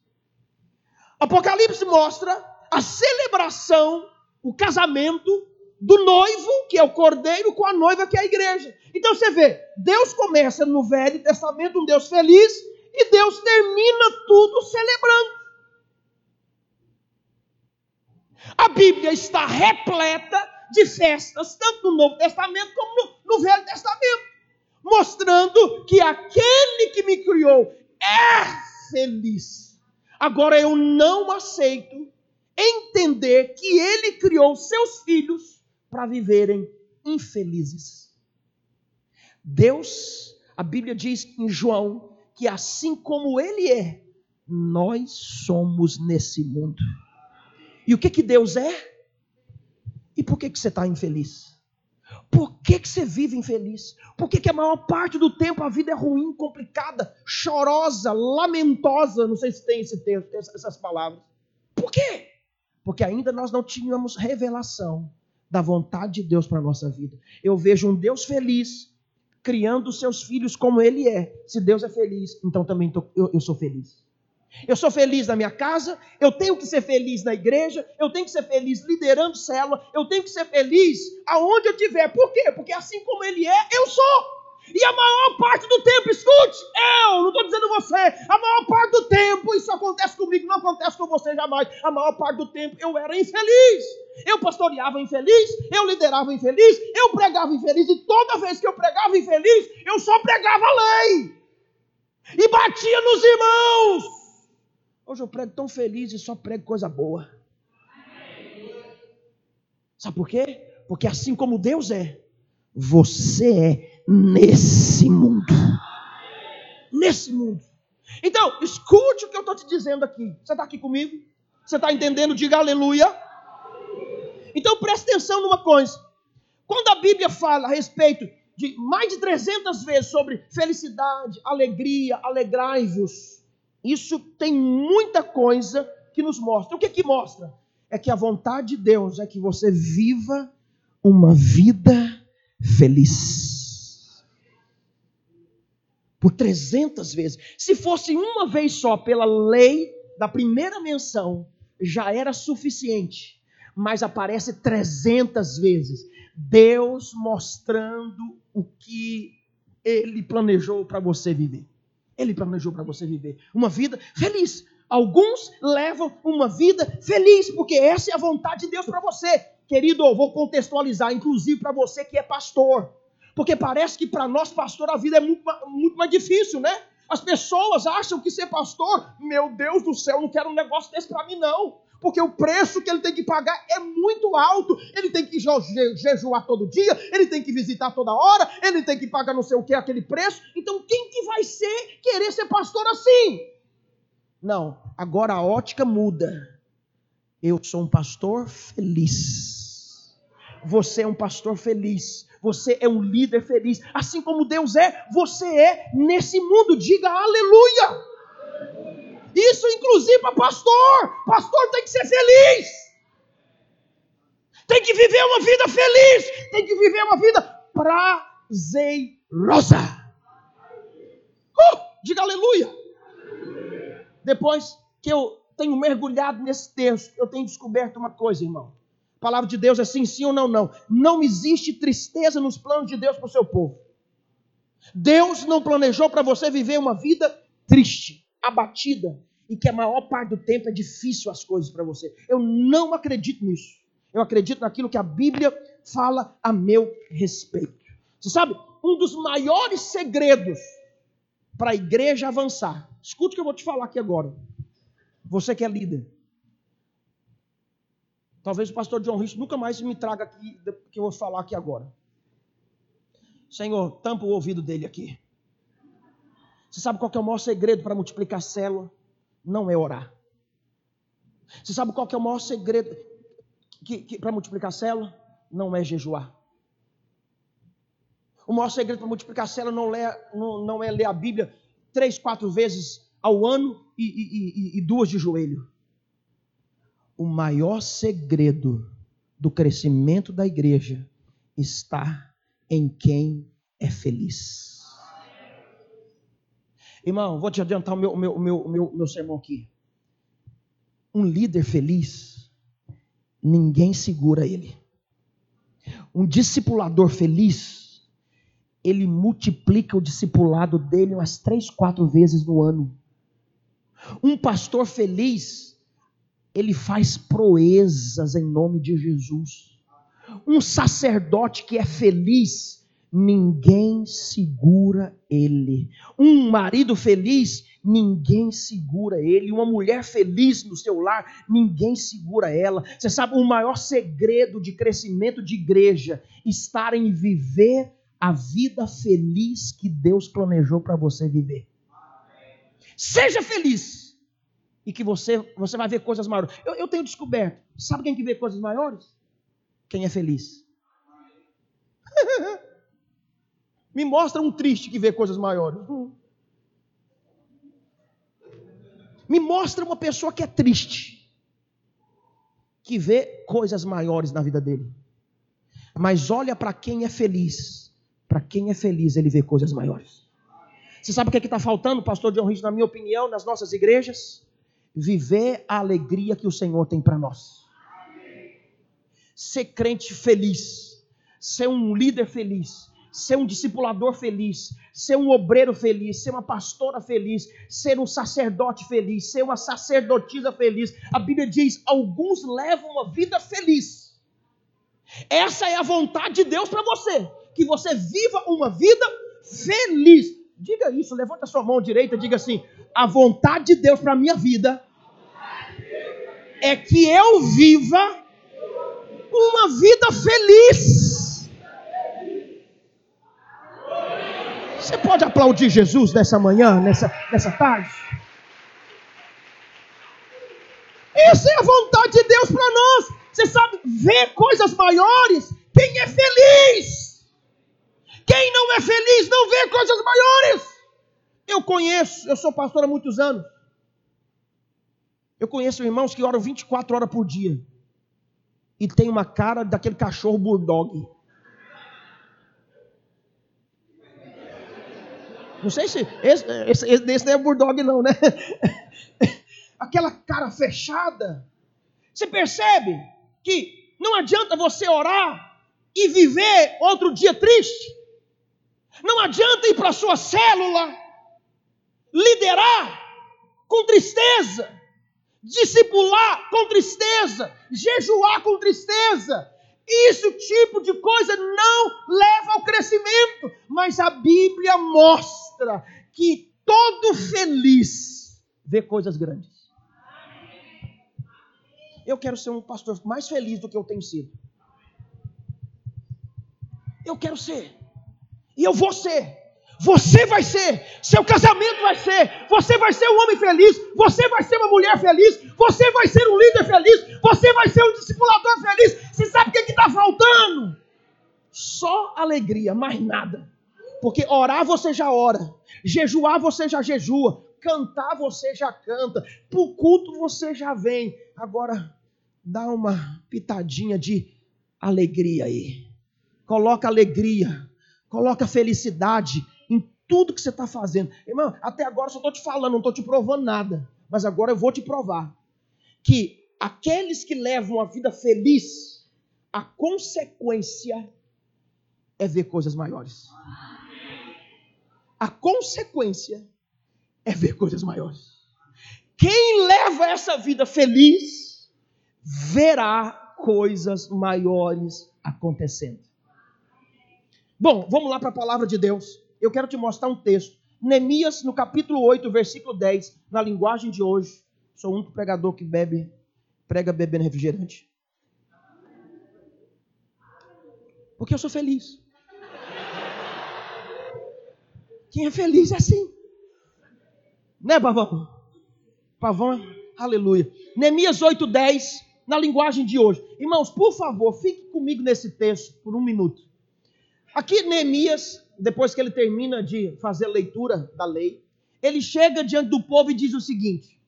Apocalipse mostra a celebração, o casamento do noivo, que é o cordeiro, com a noiva, que é a igreja. Então você vê, Deus começa no Velho Testamento, um Deus feliz, e Deus termina tudo celebrando. A Bíblia está repleta de festas, tanto no Novo Testamento como no, no Velho Testamento, mostrando que aquele que me criou é feliz. Agora eu não aceito entender que ele criou seus filhos para viverem infelizes. Deus, a Bíblia diz em João, que assim como ele é, nós somos nesse mundo. E o que que Deus é? E por que que você está infeliz? Por que, que você vive infeliz? Por que, que a maior parte do tempo a vida é ruim, complicada, chorosa, lamentosa? Não sei se tem esse texto, essas palavras. Por quê? Porque ainda nós não tínhamos revelação da vontade de Deus para a nossa vida. Eu vejo um Deus feliz criando seus filhos como Ele é. Se Deus é feliz, então também tô, eu, eu sou feliz. Eu sou feliz na minha casa, eu tenho que ser feliz na igreja, eu tenho que ser feliz liderando célula, eu tenho que ser feliz aonde eu estiver. Por quê? Porque assim como Ele é, eu sou. E a maior parte do tempo, escute, eu, não estou dizendo você, a maior parte do tempo, isso acontece comigo, não acontece com você jamais. A maior parte do tempo eu era infeliz. Eu pastoreava infeliz, eu liderava infeliz, eu pregava infeliz, e toda vez que eu pregava infeliz, eu só pregava lei. E batia nos irmãos. Hoje eu prego tão feliz e só prego coisa boa. Sabe por quê? Porque assim como Deus é, você é nesse mundo. Nesse mundo. Então, escute o que eu estou te dizendo aqui. Você está aqui comigo? Você está entendendo? Diga aleluia. Então preste atenção numa coisa. Quando a Bíblia fala a respeito de mais de 300 vezes sobre felicidade, alegria, alegrai-vos, isso tem muita coisa que nos mostra. O que que mostra? É que a vontade de Deus é que você viva uma vida feliz. Por 300 vezes. Se fosse uma vez só pela lei da primeira menção, já era suficiente. Mas aparece 300 vezes. Deus mostrando o que ele planejou para você viver. Ele planejou para você viver uma vida feliz. Alguns levam uma vida feliz, porque essa é a vontade de Deus para você. Querido, eu vou contextualizar, inclusive para você que é pastor. Porque parece que para nós, pastor, a vida é muito, muito mais difícil, né? As pessoas acham que ser pastor, meu Deus do céu, não quero um negócio desse para mim, não. Porque o preço que ele tem que pagar é muito alto. Ele tem que jejuar todo dia, ele tem que visitar toda hora, ele tem que pagar não sei o que, aquele preço. Então, quem que vai ser querer ser pastor assim? Não, agora a ótica muda. Eu sou um pastor feliz. Você é um pastor feliz. Você é um líder feliz. Assim como Deus é, você é nesse mundo. Diga aleluia. Isso inclusive para pastor. Pastor tem que ser feliz. Tem que viver uma vida feliz. Tem que viver uma vida prazerosa. Uh, diga aleluia. Depois que eu tenho mergulhado nesse texto, eu tenho descoberto uma coisa, irmão. A palavra de Deus é sim, sim ou não, não. Não existe tristeza nos planos de Deus para o seu povo. Deus não planejou para você viver uma vida triste, abatida, e que a maior parte do tempo é difícil as coisas para você. Eu não acredito nisso. Eu acredito naquilo que a Bíblia fala a meu respeito. Você sabe, um dos maiores segredos para a igreja avançar. Escute o que eu vou te falar aqui agora. Você que é líder. Talvez o pastor John Rich nunca mais me traga aqui que eu vou falar aqui agora. Senhor, tampa o ouvido dele aqui. Você sabe qual é o maior segredo para multiplicar célula? Não é orar. Você sabe qual é o maior segredo para multiplicar célula? Não é jejuar. O maior segredo para multiplicar célula não, não, não é ler a Bíblia três, quatro vezes ao ano e, e, e, e duas de joelho. O maior segredo do crescimento da igreja está em quem é feliz. Irmão, vou te adiantar o meu, meu, meu, meu, meu sermão aqui. Um líder feliz, ninguém segura ele. Um discipulador feliz, ele multiplica o discipulado dele umas três, quatro vezes no ano. Um pastor feliz, ele faz proezas em nome de Jesus. Um sacerdote que é feliz, ninguém segura ele. Um marido feliz, ninguém segura ele. Uma mulher feliz no seu lar, ninguém segura ela. Você sabe, o maior segredo de crescimento de igreja está em viver a vida feliz que Deus planejou para você viver. Seja feliz. E que você, você vai ver coisas maiores. Eu, eu tenho descoberto. Sabe quem que vê coisas maiores? Quem é feliz. Me mostra um triste que vê coisas maiores. Me mostra uma pessoa que é triste, que vê coisas maiores na vida dele. Mas olha para quem é feliz. Para quem é feliz, ele vê coisas maiores. Você sabe o que é está faltando, pastor John Rich, na minha opinião, nas nossas igrejas? Viver a alegria que o Senhor tem para nós. Ser crente feliz, ser um líder feliz, ser um discipulador feliz, ser um obreiro feliz, ser uma pastora feliz, ser um sacerdote feliz, ser uma sacerdotisa feliz. A Bíblia diz: alguns levam uma vida feliz. Essa é a vontade de Deus para você, que você viva uma vida feliz. Diga isso, levanta sua mão direita, diga assim: a vontade de Deus para minha vida é que eu viva uma vida feliz. Você pode aplaudir Jesus nessa manhã, nessa, nessa tarde? Essa é a vontade de Deus para nós. Você sabe, ver coisas maiores. Quem é feliz? Quem não é feliz não vê coisas maiores. Eu conheço, eu sou pastor há muitos anos. Eu conheço irmãos que oram 24 horas por dia. E tem uma cara daquele cachorro bulldog. Não sei se esse, esse, esse não é bulldog não, né? Aquela cara fechada. Você percebe que não adianta você orar e viver outro dia triste. Não adianta ir para a sua célula, liderar com tristeza discipular com tristeza, jejuar com tristeza. Isso tipo de coisa não leva ao crescimento, mas a Bíblia mostra que todo feliz vê coisas grandes. Eu quero ser um pastor mais feliz do que eu tenho sido. Eu quero ser. E eu vou ser. Você vai ser, seu casamento vai ser, você vai ser um homem feliz, você vai ser uma mulher feliz, você vai ser um líder feliz, você vai ser um discipulador feliz. Você sabe o que é está faltando? Só alegria, mais nada. Porque orar você já ora, jejuar você já jejua, cantar você já canta, para o culto você já vem. Agora, dá uma pitadinha de alegria aí. Coloca alegria, coloca felicidade tudo que você está fazendo. Irmão, até agora eu só estou te falando, não estou te provando nada. Mas agora eu vou te provar que aqueles que levam a vida feliz, a consequência é ver coisas maiores. A consequência é ver coisas maiores. Quem leva essa vida feliz, verá coisas maiores acontecendo. Bom, vamos lá para a palavra de Deus eu quero te mostrar um texto. Neemias, no capítulo 8, versículo 10, na linguagem de hoje. Sou único pregador que bebe, prega bebendo refrigerante. Porque eu sou feliz. Quem é feliz é assim. Né, Pavão? Pavão, aleluia. Neemias 8, 10, na linguagem de hoje. Irmãos, por favor, fique comigo nesse texto por um minuto. Aqui, Neemias, depois que ele termina de fazer a leitura da lei, ele chega diante do povo e diz o seguinte: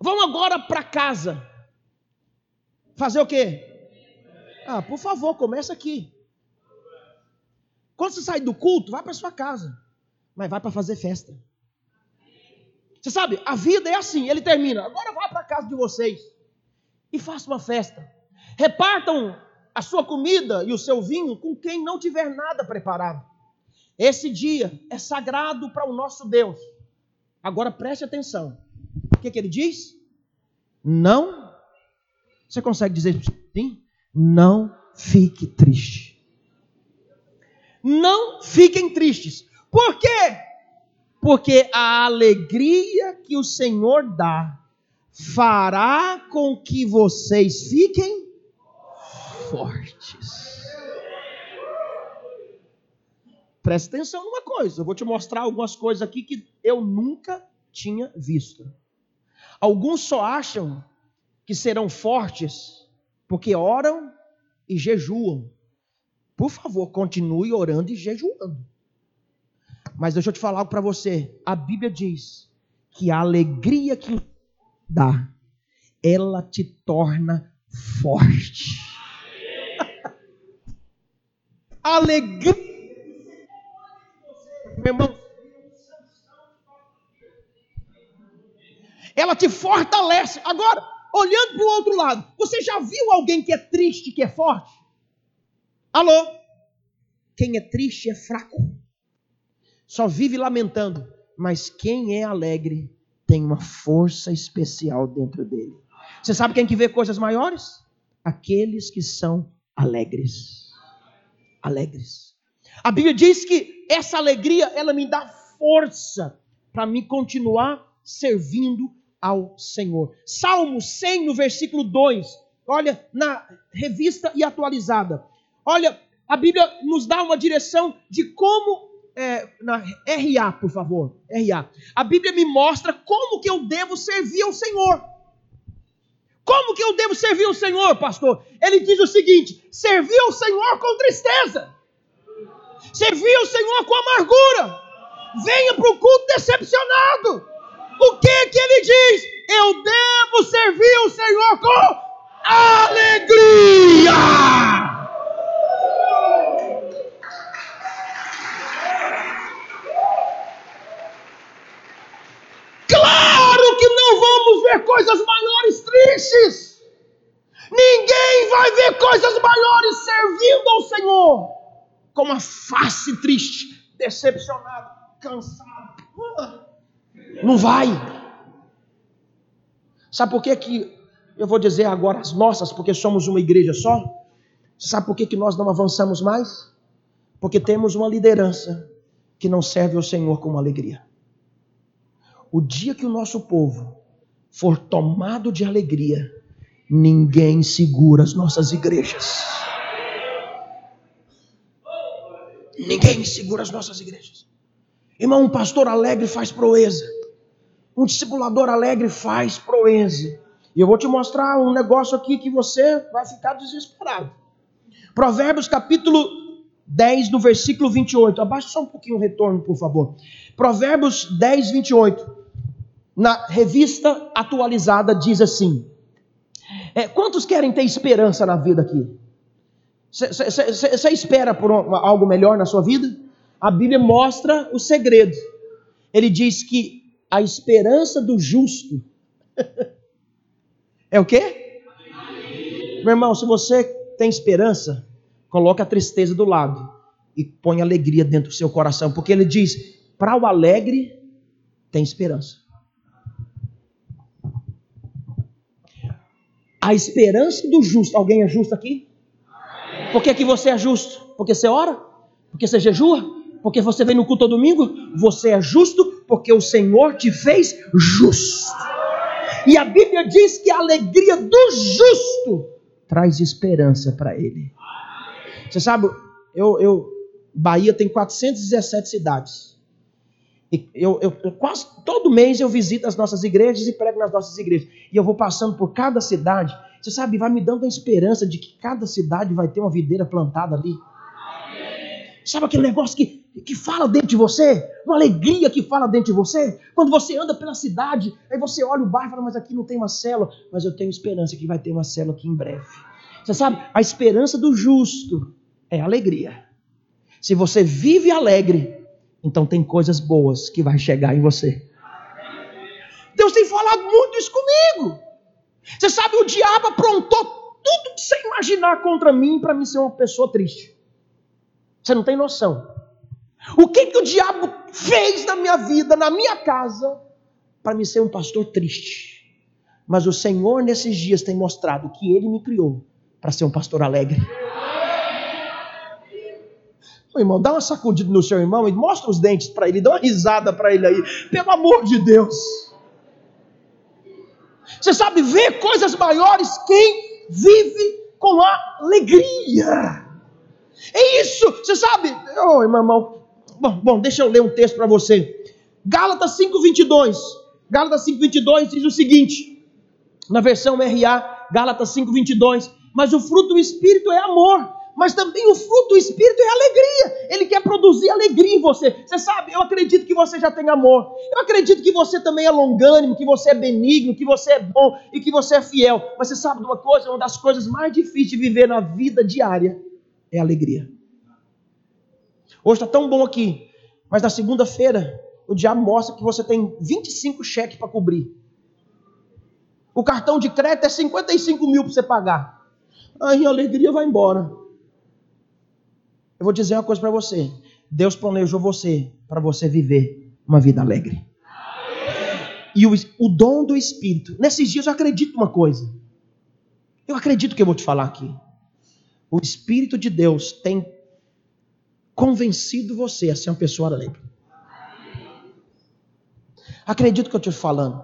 Vamos agora para casa. Fazer o quê? Ah, por favor, começa aqui. Quando você sai do culto, vai para sua casa, mas vai para fazer festa. Você sabe, a vida é assim, ele termina. Agora vá para casa de vocês e faça uma festa. Repartam a sua comida e o seu vinho com quem não tiver nada preparado. Esse dia é sagrado para o nosso Deus. Agora preste atenção. O que, que ele diz? Não. Você consegue dizer sim? Não fique triste. Não fiquem tristes. Por quê? Porque a alegria que o Senhor dá fará com que vocês fiquem fortes. Presta atenção numa coisa, eu vou te mostrar algumas coisas aqui que eu nunca tinha visto. Alguns só acham que serão fortes porque oram e jejuam. Por favor, continue orando e jejuando. Mas deixa eu te falar algo para você. A Bíblia diz que a alegria que dá, ela te torna forte alegria. Meu irmão, ela te fortalece. Agora, olhando para o outro lado, você já viu alguém que é triste, que é forte? Alô? Quem é triste é fraco, só vive lamentando. Mas quem é alegre tem uma força especial dentro dele. Você sabe quem que vê coisas maiores? Aqueles que são alegres alegres. A Bíblia diz que essa alegria, ela me dá força para me continuar servindo ao Senhor. Salmo 100, no versículo 2, olha, na revista e atualizada. Olha, a Bíblia nos dá uma direção de como. É, na RA, por favor. RA. A Bíblia me mostra como que eu devo servir ao Senhor. Como que eu devo servir ao Senhor, pastor? Ele diz o seguinte: servir ao Senhor com tristeza. Servir ao Senhor com amargura. Venha para o culto decepcionado. O que que ele diz? Eu devo servir o Senhor com alegria. Claro que não vamos ver coisas maiores tristes. Ninguém vai ver coisas maiores servindo ao Senhor com uma face triste, decepcionado, cansado. Não vai. Sabe por que, que eu vou dizer agora as nossas, porque somos uma igreja só? Sabe por que, que nós não avançamos mais? Porque temos uma liderança que não serve ao Senhor com alegria. O dia que o nosso povo for tomado de alegria, ninguém segura as nossas igrejas. Ninguém segura as nossas igrejas. Irmão, um pastor alegre faz proeza. Um discipulador alegre faz proeza. E eu vou te mostrar um negócio aqui que você vai ficar desesperado. Provérbios capítulo 10, no versículo 28. Abaixa só um pouquinho o retorno, por favor. Provérbios 10, 28. Na revista atualizada diz assim: é, Quantos querem ter esperança na vida aqui? Você espera por algo melhor na sua vida? A Bíblia mostra o segredo. Ele diz que a esperança do justo É o quê? Meu irmão, se você tem esperança, coloque a tristeza do lado e põe alegria dentro do seu coração, porque ele diz: para o alegre tem esperança. A esperança do justo, alguém é justo aqui? Por que, que você é justo? Porque você ora? Porque você jejua? Porque você vem no culto todo domingo? Você é justo porque o Senhor te fez justo. E a Bíblia diz que a alegria do justo traz esperança para ele. Você sabe, eu, eu, Bahia tem 417 cidades. Eu, eu, eu, quase todo mês eu visito as nossas igrejas e prego nas nossas igrejas. E eu vou passando por cada cidade. Você sabe, vai me dando a esperança de que cada cidade vai ter uma videira plantada ali. Sabe aquele negócio que, que fala dentro de você? Uma alegria que fala dentro de você? Quando você anda pela cidade, aí você olha o bairro e fala, mas aqui não tem uma célula. Mas eu tenho esperança que vai ter uma célula aqui em breve. Você sabe, a esperança do justo é alegria. Se você vive alegre, então tem coisas boas que vai chegar em você. Deus tem falado muito isso comigo. Você sabe, o diabo aprontou tudo que você imaginar contra mim para me ser uma pessoa triste. Você não tem noção. O que, que o diabo fez na minha vida, na minha casa, para me ser um pastor triste? Mas o Senhor, nesses dias, tem mostrado que Ele me criou para ser um pastor alegre. Ô, irmão, dá uma sacudida no seu irmão e mostra os dentes para ele, dá uma risada para ele aí, pelo amor de Deus. Você sabe ver coisas maiores quem vive com alegria. É isso, você sabe? Oh, irmão, bom, bom, deixa eu ler um texto para você. Gálatas 5:22. Gálatas 5:22 diz o seguinte, na versão RA, Gálatas 5:22, mas o fruto do espírito é amor, mas também o fruto do espírito é alegria. Ele quer produzir alegria em você. Você sabe, eu acredito que você já tem amor. Eu acredito que você também é longânimo, que você é benigno, que você é bom e que você é fiel. Mas você sabe de uma coisa, uma das coisas mais difíceis de viver na vida diária é alegria. Hoje está tão bom aqui, mas na segunda-feira o diabo mostra que você tem 25 cheques para cobrir. O cartão de crédito é 55 mil para você pagar. Aí a alegria vai embora. Eu vou dizer uma coisa para você. Deus planejou você para você viver uma vida alegre. E o, o dom do Espírito. Nesses dias eu acredito uma coisa. Eu acredito que eu vou te falar aqui o Espírito de Deus tem convencido você a ser uma pessoa alegre. Acredito que eu estou te falando.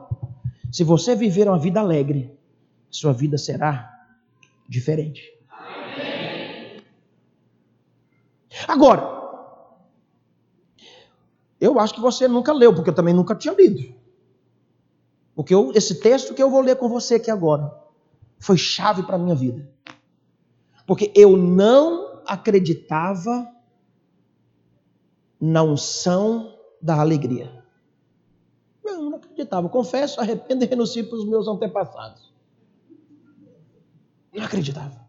Se você viver uma vida alegre, sua vida será diferente. Agora, eu acho que você nunca leu, porque eu também nunca tinha lido. Porque eu, esse texto que eu vou ler com você aqui agora foi chave para a minha vida. Porque eu não acreditava na unção da alegria. Não, não acreditava. Confesso, arrependo e renuncio para os meus antepassados. Não acreditava.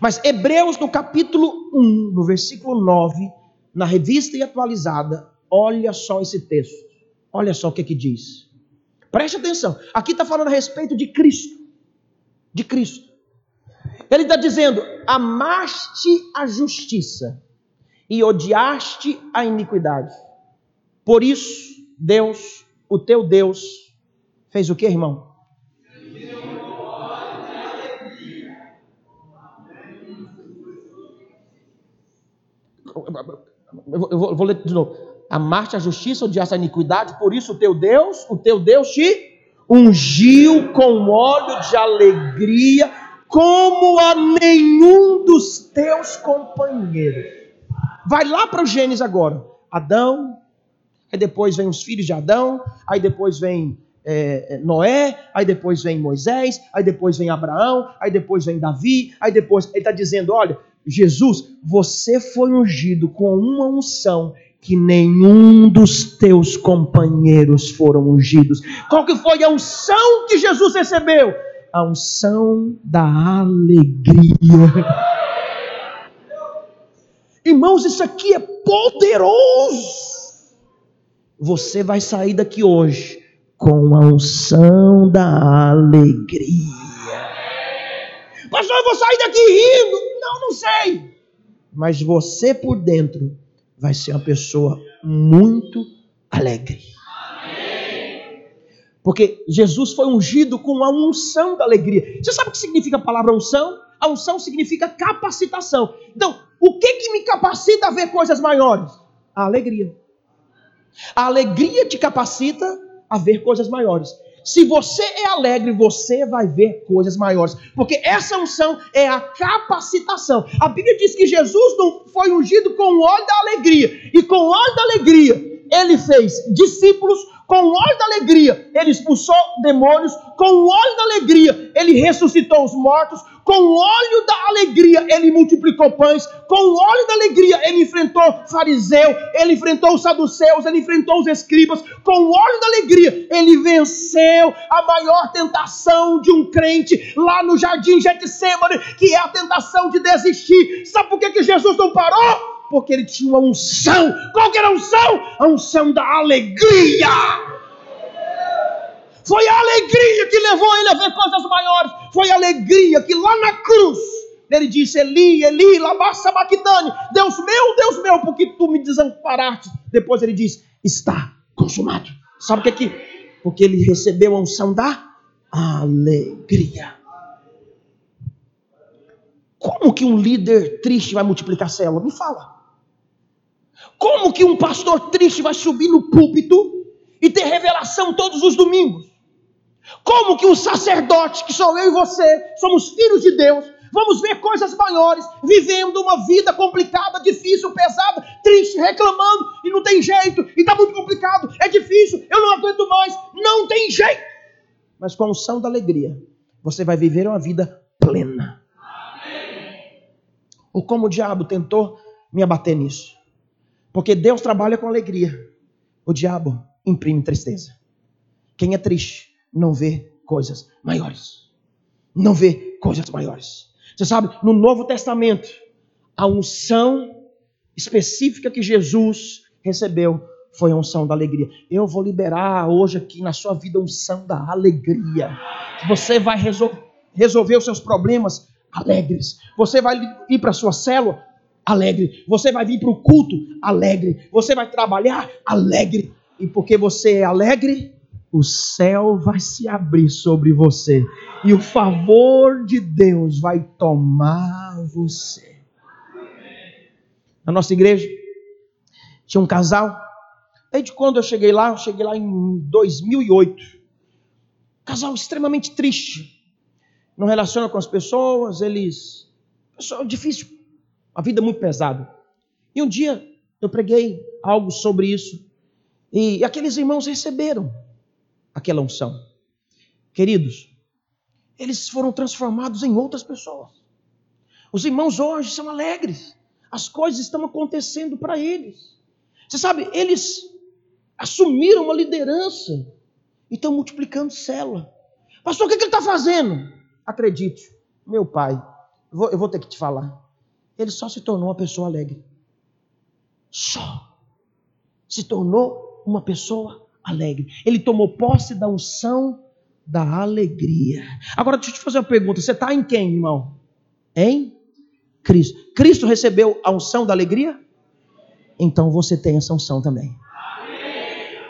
Mas Hebreus, no capítulo 1, no versículo 9, na revista e atualizada, olha só esse texto. Olha só o que, que diz. Preste atenção. Aqui está falando a respeito de Cristo. De Cristo. Ele está dizendo: amaste a justiça e odiaste a iniquidade. Por isso, Deus, o teu Deus, fez o que, irmão? Eu vou, eu vou ler de novo. Amaste a justiça, odiaste a iniquidade, por isso o teu Deus, o teu Deus te ungiu com óleo de alegria, como a nenhum dos teus companheiros. Vai lá para o Gênesis agora. Adão, aí depois vem os filhos de Adão, aí depois vem é, é, Noé, aí depois vem Moisés, aí depois vem Abraão, aí depois vem Davi, aí depois ele está dizendo: olha, Jesus, você foi ungido com uma unção que nenhum dos teus companheiros foram ungidos. Qual que foi a unção que Jesus recebeu? A unção da alegria. Irmãos, isso aqui é poderoso. Você vai sair daqui hoje com a unção da alegria. Pastor, eu vou sair daqui rindo. Não, não sei. Mas você por dentro vai ser uma pessoa muito alegre. Porque Jesus foi ungido com a unção da alegria. Você sabe o que significa a palavra unção? A unção significa capacitação. Então, o que que me capacita a ver coisas maiores? A alegria. A alegria te capacita a ver coisas maiores. Se você é alegre, você vai ver coisas maiores. Porque essa unção é a capacitação. A Bíblia diz que Jesus não foi ungido com o óleo da alegria. E com o óleo da alegria, ele fez discípulos. Com o óleo da alegria, ele expulsou demônios. Com o óleo da alegria, ele ressuscitou os mortos. Com o óleo da alegria, ele multiplicou pães. Com o óleo da alegria, ele enfrentou fariseu, ele enfrentou os saduceus, ele enfrentou os escribas. Com o óleo da alegria, ele venceu a maior tentação de um crente lá no jardim Getsemane, que é a tentação de desistir. Sabe por que, que Jesus não parou? Porque ele tinha uma unção. Qual que era a unção? A unção da alegria. Foi a alegria que levou ele a ver coisas maiores. Foi a alegria que lá na cruz ele disse: Eli, Eli, lama sabachthani. Deus meu, Deus meu, porque tu me desamparaste. Depois ele diz: Está consumado. Sabe o que é que? Porque ele recebeu a unção da alegria. Como que um líder triste vai multiplicar a célula? Me fala. Como que um pastor triste vai subir no púlpito e ter revelação todos os domingos? Como que um sacerdote, que sou eu e você, somos filhos de Deus, vamos ver coisas maiores, vivendo uma vida complicada, difícil, pesada, triste, reclamando, e não tem jeito, e está muito complicado, é difícil, eu não aguento mais, não tem jeito. Mas com a unção da alegria, você vai viver uma vida plena. Ou como o diabo tentou me abater nisso? Porque Deus trabalha com alegria, o diabo imprime tristeza. Quem é triste não vê coisas maiores. Não vê coisas maiores. Você sabe, no Novo Testamento, a unção específica que Jesus recebeu foi a unção da alegria. Eu vou liberar hoje aqui na sua vida a unção da alegria. Você vai resol resolver os seus problemas alegres. Você vai ir para a sua célula alegre. Você vai vir para o culto alegre. Você vai trabalhar alegre. E porque você é alegre, o céu vai se abrir sobre você e o favor de Deus vai tomar você. Na nossa igreja tinha um casal. Desde quando eu cheguei lá, eu cheguei lá em 2008. Casal extremamente triste. não relaciona com as pessoas, eles. É difícil, a vida é muito pesada. E um dia eu preguei algo sobre isso, e aqueles irmãos receberam aquela unção. Queridos, eles foram transformados em outras pessoas. Os irmãos hoje são alegres, as coisas estão acontecendo para eles. Você sabe, eles assumiram uma liderança e estão multiplicando célula. Pastor, o que, que ele está fazendo? Acredite, meu pai, eu vou, eu vou ter que te falar. Ele só se tornou uma pessoa alegre. Só. Se tornou uma pessoa alegre. Ele tomou posse da unção da alegria. Agora deixa eu te fazer uma pergunta: você está em quem, irmão? Em Cristo. Cristo recebeu a unção da alegria? Então você tem essa unção também.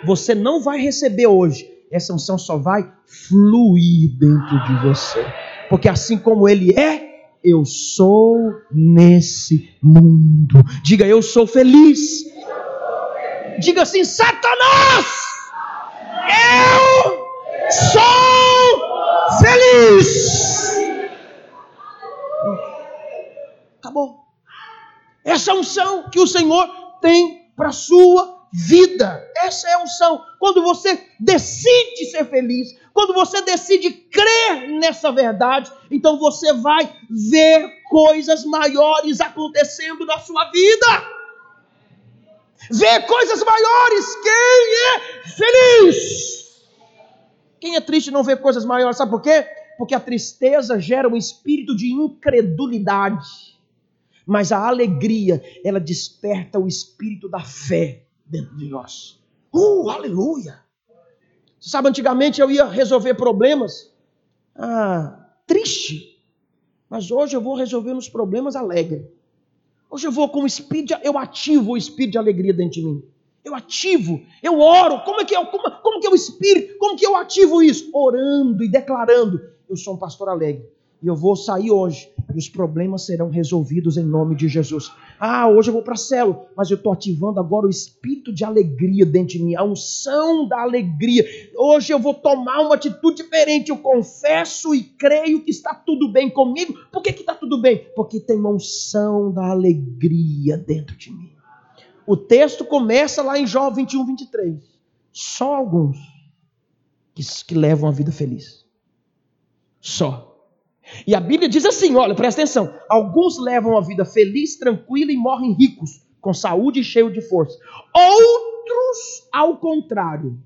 Você não vai receber hoje, essa unção só vai fluir dentro de você. Porque assim como Ele é, eu sou nesse mundo. Diga, eu sou feliz. Diga assim, Satanás, eu sou feliz. Acabou. Essa unção que o Senhor tem para a sua vida. Essa é a unção. Quando você decide ser feliz, quando você decide crer nessa verdade, então você vai ver coisas maiores acontecendo na sua vida. Ver coisas maiores. Quem é feliz? Quem é triste não vê coisas maiores, sabe por quê? Porque a tristeza gera um espírito de incredulidade. Mas a alegria, ela desperta o espírito da fé dentro de nós. Uh, aleluia! Você sabe, antigamente eu ia resolver problemas ah, triste, mas hoje eu vou resolver os problemas alegre. Hoje eu vou com o espírito, eu ativo o espírito de alegria dentro de mim. Eu ativo, eu oro. Como é que é, como, como que o espírito? Como que eu ativo isso? Orando e declarando: eu sou um pastor alegre. E eu vou sair hoje e os problemas serão resolvidos em nome de Jesus. Ah, hoje eu vou para a célula, mas eu estou ativando agora o espírito de alegria dentro de mim, a unção da alegria. Hoje eu vou tomar uma atitude diferente. Eu confesso e creio que está tudo bem comigo. Por que está tudo bem? Porque tem uma unção da alegria dentro de mim. O texto começa lá em Jó 21, 23. Só alguns que, que levam a vida feliz. Só. E a Bíblia diz assim: olha, presta atenção. Alguns levam a vida feliz, tranquila e morrem ricos, com saúde e cheio de força. Outros, ao contrário,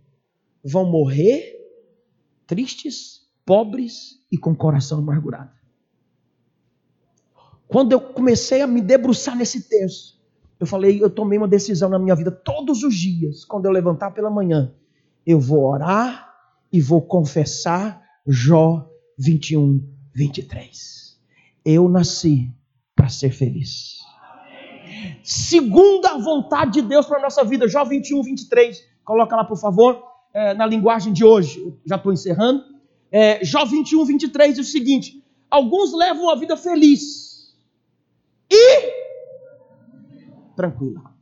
vão morrer tristes, pobres e com coração amargurado. Quando eu comecei a me debruçar nesse texto, eu falei, eu tomei uma decisão na minha vida todos os dias, quando eu levantar pela manhã, eu vou orar e vou confessar Jó 21, 23. Eu nasci para ser feliz. Segunda vontade de Deus para a nossa vida, Jó 21, 23. Coloca lá, por favor, é, na linguagem de hoje. já estou encerrando. É, Jó 21, 23 diz o seguinte: Alguns levam a vida feliz e tranquila.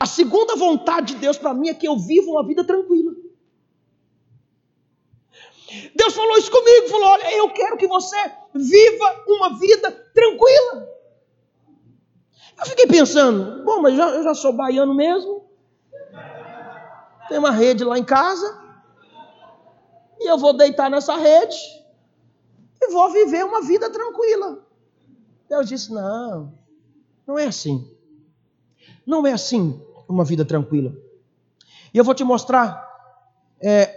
A segunda vontade de Deus para mim é que eu viva uma vida tranquila. Deus falou isso comigo, falou: olha, eu quero que você viva uma vida tranquila. Eu fiquei pensando, bom, mas já, eu já sou baiano mesmo. Tem uma rede lá em casa. E eu vou deitar nessa rede e vou viver uma vida tranquila. Deus disse: não, não é assim. Não é assim uma vida tranquila. E eu vou te mostrar é,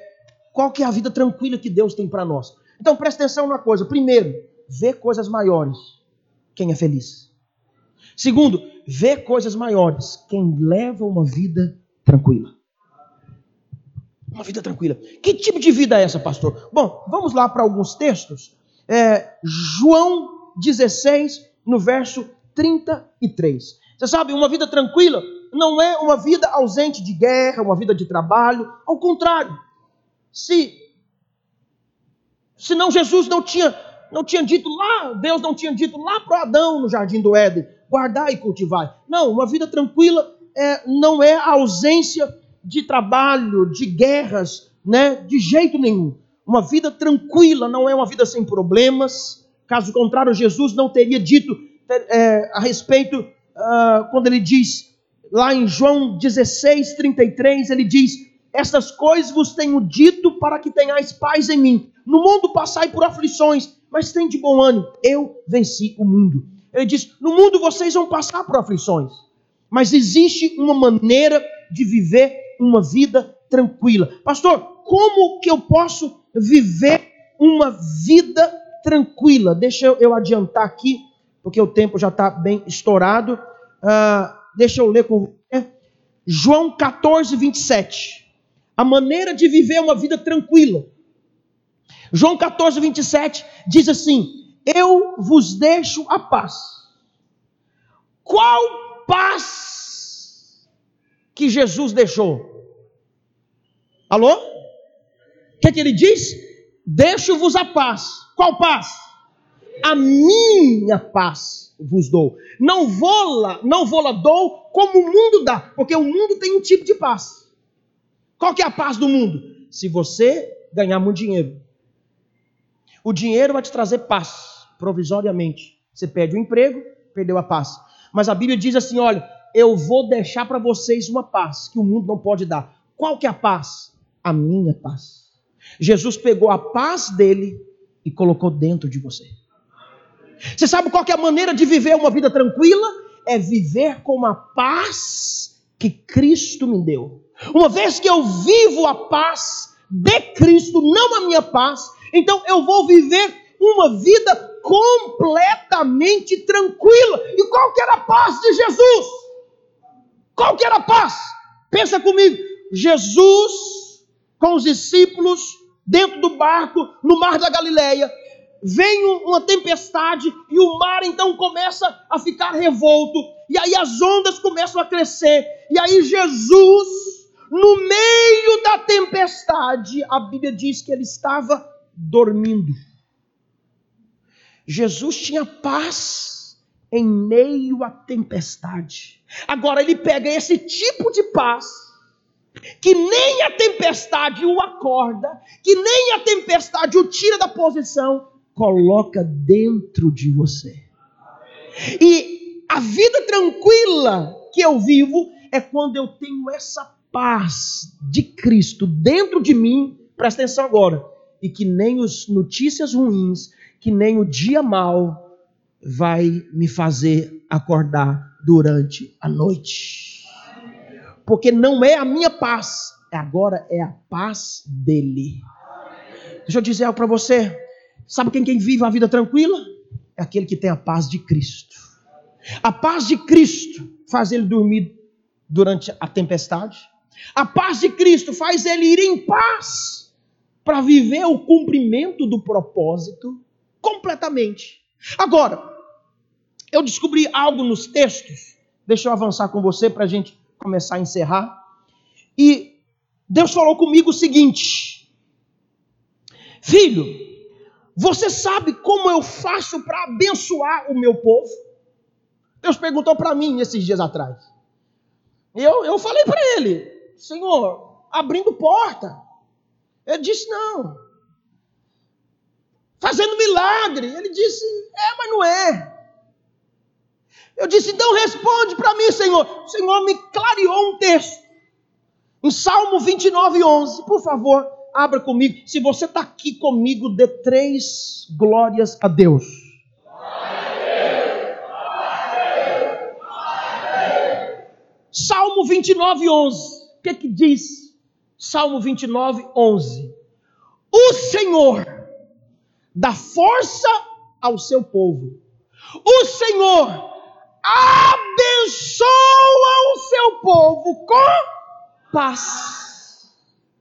qual que é a vida tranquila que Deus tem para nós. Então presta atenção numa coisa. Primeiro, ver coisas maiores. Quem é feliz. Segundo, ver coisas maiores. Quem leva uma vida tranquila. Uma vida tranquila. Que tipo de vida é essa, pastor? Bom, vamos lá para alguns textos. É, João 16, no verso 33. Você sabe, uma vida tranquila não é uma vida ausente de guerra, uma vida de trabalho. Ao contrário, se senão Jesus não tinha não tinha dito lá, Deus não tinha dito lá para Adão no jardim do Éden, guardar e cultivar. Não, uma vida tranquila é, não é a ausência de trabalho, de guerras, né? De jeito nenhum. Uma vida tranquila não é uma vida sem problemas. Caso contrário, Jesus não teria dito é, a respeito, uh, quando ele diz, lá em João 16, 33, ele diz: Estas coisas vos tenho dito para que tenhais paz em mim. No mundo passai por aflições, mas tem de bom ânimo, eu venci o mundo. Ele diz: No mundo vocês vão passar por aflições, mas existe uma maneira de viver uma vida tranquila. Pastor, como que eu posso viver uma vida tranquila? Deixa eu adiantar aqui, porque o tempo já está bem estourado. Uh, deixa eu ler com você. João 14, 27. A maneira de viver uma vida tranquila. João 14, 27 diz assim: Eu vos deixo a paz. Qual paz que Jesus deixou? Alô? O que, é que ele diz? Deixo-vos a paz. Qual paz? A minha paz vos dou. Não vou-la, não vou-la dou como o mundo dá, porque o mundo tem um tipo de paz. Qual que é a paz do mundo? Se você ganhar muito dinheiro. O dinheiro vai te trazer paz, provisoriamente. Você perde o emprego, perdeu a paz. Mas a Bíblia diz assim: olha, eu vou deixar para vocês uma paz que o mundo não pode dar. Qual que é a paz? a minha paz. Jesus pegou a paz dele e colocou dentro de você. Você sabe qual é a maneira de viver uma vida tranquila? É viver com a paz que Cristo me deu. Uma vez que eu vivo a paz de Cristo, não a minha paz, então eu vou viver uma vida completamente tranquila. E qual que era a paz de Jesus? Qual que era a paz? Pensa comigo. Jesus com os discípulos dentro do barco no mar da Galileia. Vem uma tempestade e o mar então começa a ficar revolto. E aí as ondas começam a crescer. E aí Jesus, no meio da tempestade, a Bíblia diz que ele estava dormindo. Jesus tinha paz em meio à tempestade. Agora ele pega esse tipo de paz que nem a tempestade o acorda, que nem a tempestade o tira da posição, coloca dentro de você. E a vida tranquila que eu vivo é quando eu tenho essa paz de Cristo dentro de mim, presta atenção agora, e que nem as notícias ruins, que nem o dia mal vai me fazer acordar durante a noite porque não é a minha paz, é agora é a paz dele. Deixa eu dizer algo para você. Sabe quem, quem vive uma vida tranquila? É aquele que tem a paz de Cristo. A paz de Cristo faz ele dormir durante a tempestade. A paz de Cristo faz ele ir em paz para viver o cumprimento do propósito completamente. Agora, eu descobri algo nos textos. Deixa eu avançar com você para a gente começar a encerrar. E Deus falou comigo o seguinte: Filho, você sabe como eu faço para abençoar o meu povo? Deus perguntou para mim esses dias atrás. Eu, eu falei para ele, Senhor, abrindo porta. Ele disse: Não. Fazendo milagre. Ele disse: É, mas não é. Eu disse, então responde para mim, Senhor. O Senhor me clareou um texto. Em Salmo 29, 11. Por favor, abra comigo. Se você está aqui comigo, dê três glórias a Deus. Salmo 29, 11. O que, que diz? Salmo 29, 11. O Senhor dá força ao seu povo. O Senhor abençoa o seu povo com paz.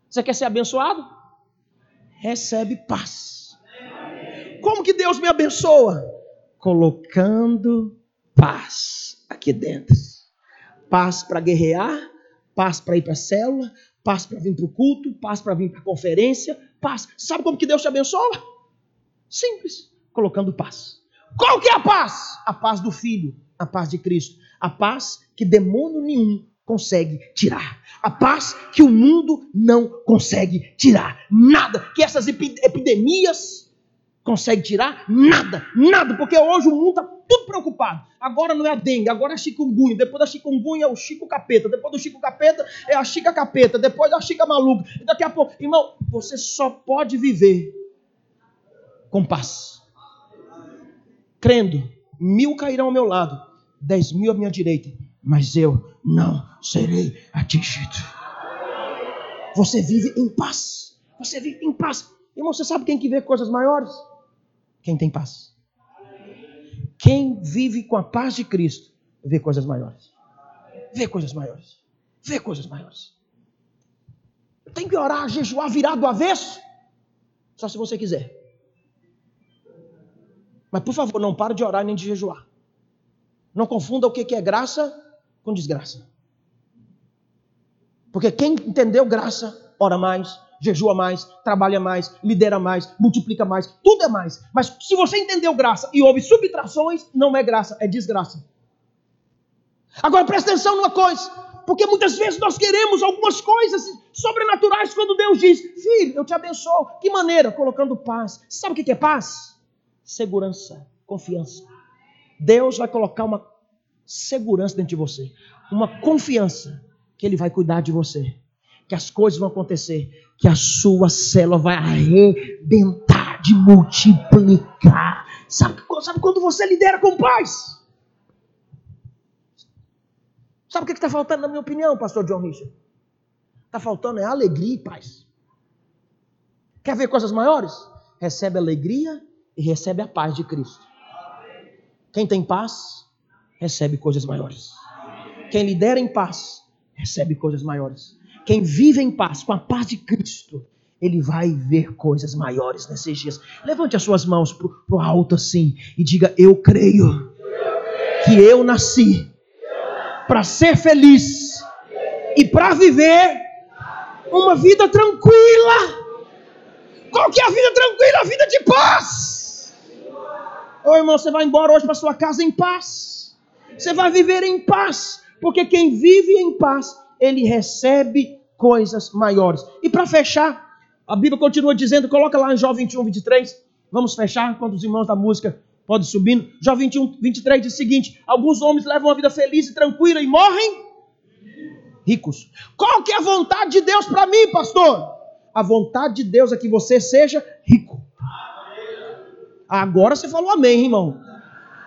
Você quer ser abençoado? Recebe paz. Como que Deus me abençoa? Colocando paz aqui dentro. Paz para guerrear, paz para ir para a célula, paz para vir para o culto, paz para vir para a conferência, paz. Sabe como que Deus te abençoa? Simples, colocando paz. Qual que é a paz? A paz do Filho a paz de Cristo. A paz que demônio nenhum consegue tirar. A paz que o mundo não consegue tirar. Nada. Que essas epidemias conseguem tirar. Nada. Nada. Porque hoje o mundo está tudo preocupado. Agora não é a dengue, agora é a chikungunya. Depois da chikungunya é o chico capeta. Depois do chico capeta é a chica capeta. Depois da chica maluca. Daqui a pouco, irmão, você só pode viver com paz. Crendo, mil cairão ao meu lado, dez mil à minha direita, mas eu não serei atingido. Você vive em paz. Você vive em paz. Irmão, você sabe quem que vê coisas maiores? Quem tem paz. Quem vive com a paz de Cristo vê coisas maiores. Vê coisas maiores. Vê coisas maiores. Tem que orar, jejuar, virar do avesso? Só se você quiser. Mas por favor, não pare de orar nem de jejuar. Não confunda o que é graça com desgraça. Porque quem entendeu graça, ora mais, jejua mais, trabalha mais, lidera mais, multiplica mais, tudo é mais. Mas se você entendeu graça e houve subtrações, não é graça, é desgraça. Agora presta atenção numa coisa, porque muitas vezes nós queremos algumas coisas sobrenaturais quando Deus diz: Filho, eu te abençoo. Que maneira? Colocando paz. Sabe o que é paz? Segurança, confiança. Deus vai colocar uma segurança dentro de você, uma confiança que Ele vai cuidar de você, que as coisas vão acontecer, que a sua célula vai arrebentar de multiplicar. Sabe, sabe quando você lidera com paz? Sabe o que está faltando, na minha opinião, pastor John Richard? Está faltando é alegria e paz. Quer ver coisas maiores? Recebe alegria e recebe a paz de Cristo. Quem tem paz, recebe coisas maiores. Quem lidera em paz, recebe coisas maiores. Quem vive em paz, com a paz de Cristo, ele vai ver coisas maiores nesses dias. Levante as suas mãos para o alto assim e diga: Eu creio que eu nasci para ser feliz e para viver uma vida tranquila. Qual que é a vida tranquila? A vida de paz. Ô irmão, você vai embora hoje para sua casa em paz. Você vai viver em paz, porque quem vive em paz, ele recebe coisas maiores. E para fechar, a Bíblia continua dizendo, coloca lá em Jó 21, 23. Vamos fechar enquanto os irmãos da música podem subindo. Jó 21, 23 diz o seguinte: Alguns homens levam uma vida feliz e tranquila e morrem ricos. Qual que é a vontade de Deus para mim, pastor? A vontade de Deus é que você seja rico. Agora você falou amém, irmão.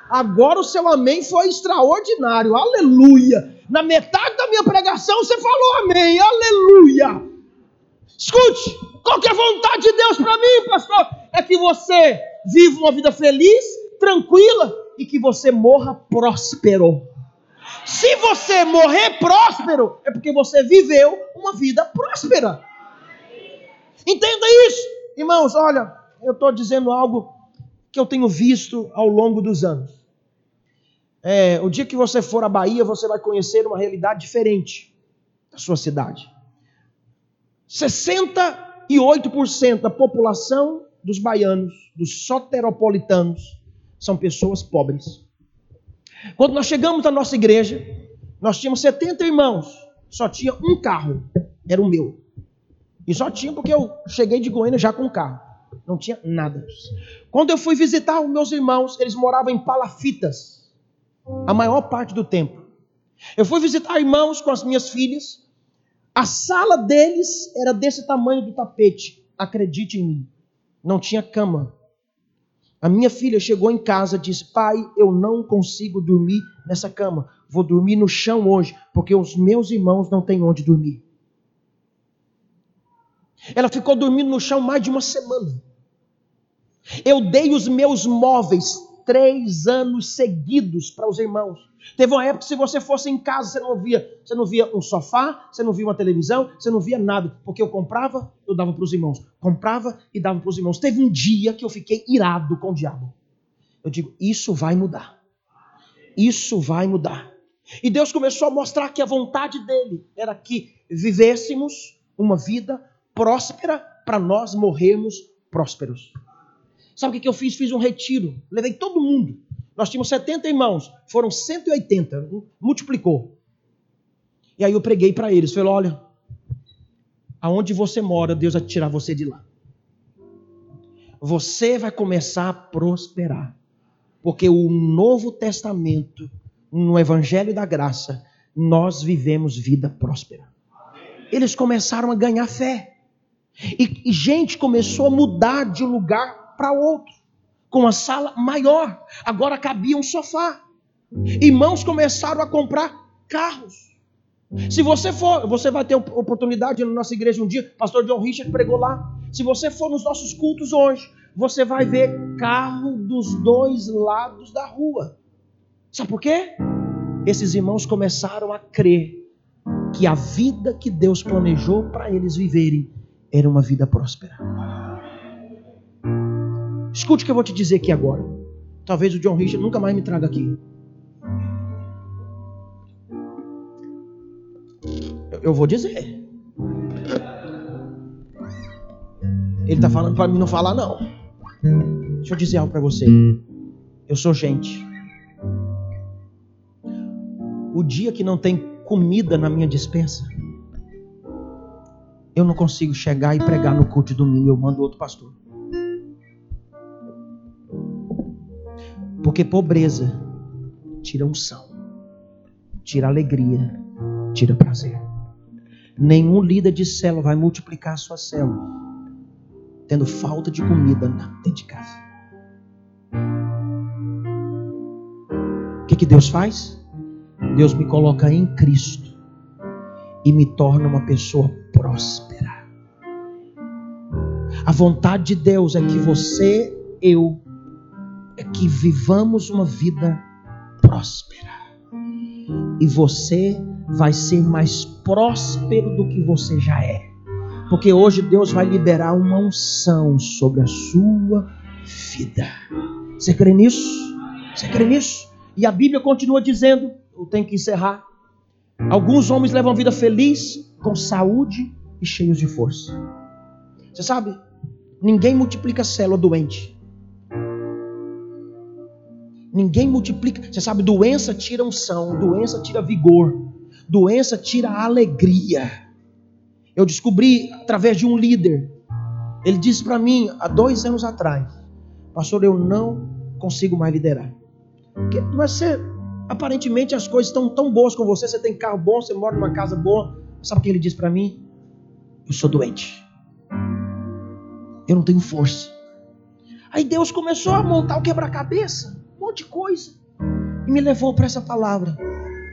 Agora o seu amém foi extraordinário. Aleluia. Na metade da minha pregação você falou amém. Aleluia. Escute, qual que é a vontade de Deus para mim, pastor? É que você viva uma vida feliz, tranquila e que você morra próspero. Se você morrer próspero, é porque você viveu uma vida próspera. Entenda isso. Irmãos, olha, eu estou dizendo algo que eu tenho visto ao longo dos anos. É, o dia que você for à Bahia, você vai conhecer uma realidade diferente da sua cidade. 68% da população dos baianos, dos soteropolitanos, são pessoas pobres. Quando nós chegamos na nossa igreja, nós tínhamos 70 irmãos, só tinha um carro, era o meu. E só tinha porque eu cheguei de Goiânia já com um carro. Não tinha nada. Quando eu fui visitar os meus irmãos, eles moravam em palafitas a maior parte do tempo. Eu fui visitar irmãos com as minhas filhas. A sala deles era desse tamanho do tapete. Acredite em mim. Não tinha cama. A minha filha chegou em casa e disse: Pai, eu não consigo dormir nessa cama. Vou dormir no chão hoje, porque os meus irmãos não têm onde dormir. Ela ficou dormindo no chão mais de uma semana. Eu dei os meus móveis três anos seguidos para os irmãos. Teve uma época que se você fosse em casa, você não via, você não via um sofá, você não via uma televisão, você não via nada, porque eu comprava, eu dava para os irmãos, comprava e dava para os irmãos. Teve um dia que eu fiquei irado com o diabo. Eu digo, isso vai mudar. Isso vai mudar. E Deus começou a mostrar que a vontade dele era que vivêssemos uma vida próspera para nós morrermos prósperos. Sabe o que eu fiz? Fiz um retiro. Levei todo mundo. Nós tínhamos 70 irmãos. Foram 180. Multiplicou. E aí eu preguei para eles, falei, olha, aonde você mora, Deus vai tirar você de lá. Você vai começar a prosperar. Porque o Novo Testamento, no Evangelho da Graça, nós vivemos vida próspera. Eles começaram a ganhar fé. E, e gente começou a mudar de lugar para outro, com uma sala maior. Agora cabia um sofá. Irmãos começaram a comprar carros. Se você for, você vai ter oportunidade na nossa igreja um dia, pastor John Richard pregou lá. Se você for nos nossos cultos hoje, você vai ver carro dos dois lados da rua. Sabe por quê? Esses irmãos começaram a crer que a vida que Deus planejou para eles viverem era uma vida próspera. Escute o que eu vou te dizer aqui agora. Talvez o John Richard nunca mais me traga aqui. Eu vou dizer. Ele está falando para mim não falar, não. Deixa eu dizer algo para você. Eu sou gente. O dia que não tem comida na minha dispensa, eu não consigo chegar e pregar no culto de domingo. Eu mando outro pastor. Porque pobreza tira unção, tira alegria, tira prazer. Nenhum líder de célula vai multiplicar a sua célula tendo falta de comida dentro de casa. O que, que Deus faz? Deus me coloca em Cristo e me torna uma pessoa próspera. A vontade de Deus é que você, eu, é que vivamos uma vida próspera. E você vai ser mais próspero do que você já é. Porque hoje Deus vai liberar uma unção sobre a sua vida. Você crê nisso? Você crê nisso? E a Bíblia continua dizendo, eu tenho que encerrar. Alguns homens levam vida feliz, com saúde e cheios de força. Você sabe? Ninguém multiplica célula doente. Ninguém multiplica. Você sabe, doença tira unção, doença tira vigor, doença tira alegria. Eu descobri através de um líder. Ele disse para mim há dois anos atrás: Pastor, eu não consigo mais liderar. Porque você, aparentemente as coisas estão tão boas com você, você tem carro bom, você mora numa casa boa. Sabe o que ele disse para mim? Eu sou doente. Eu não tenho força. Aí Deus começou a montar o quebra-cabeça, monte de coisa. E me levou para essa palavra.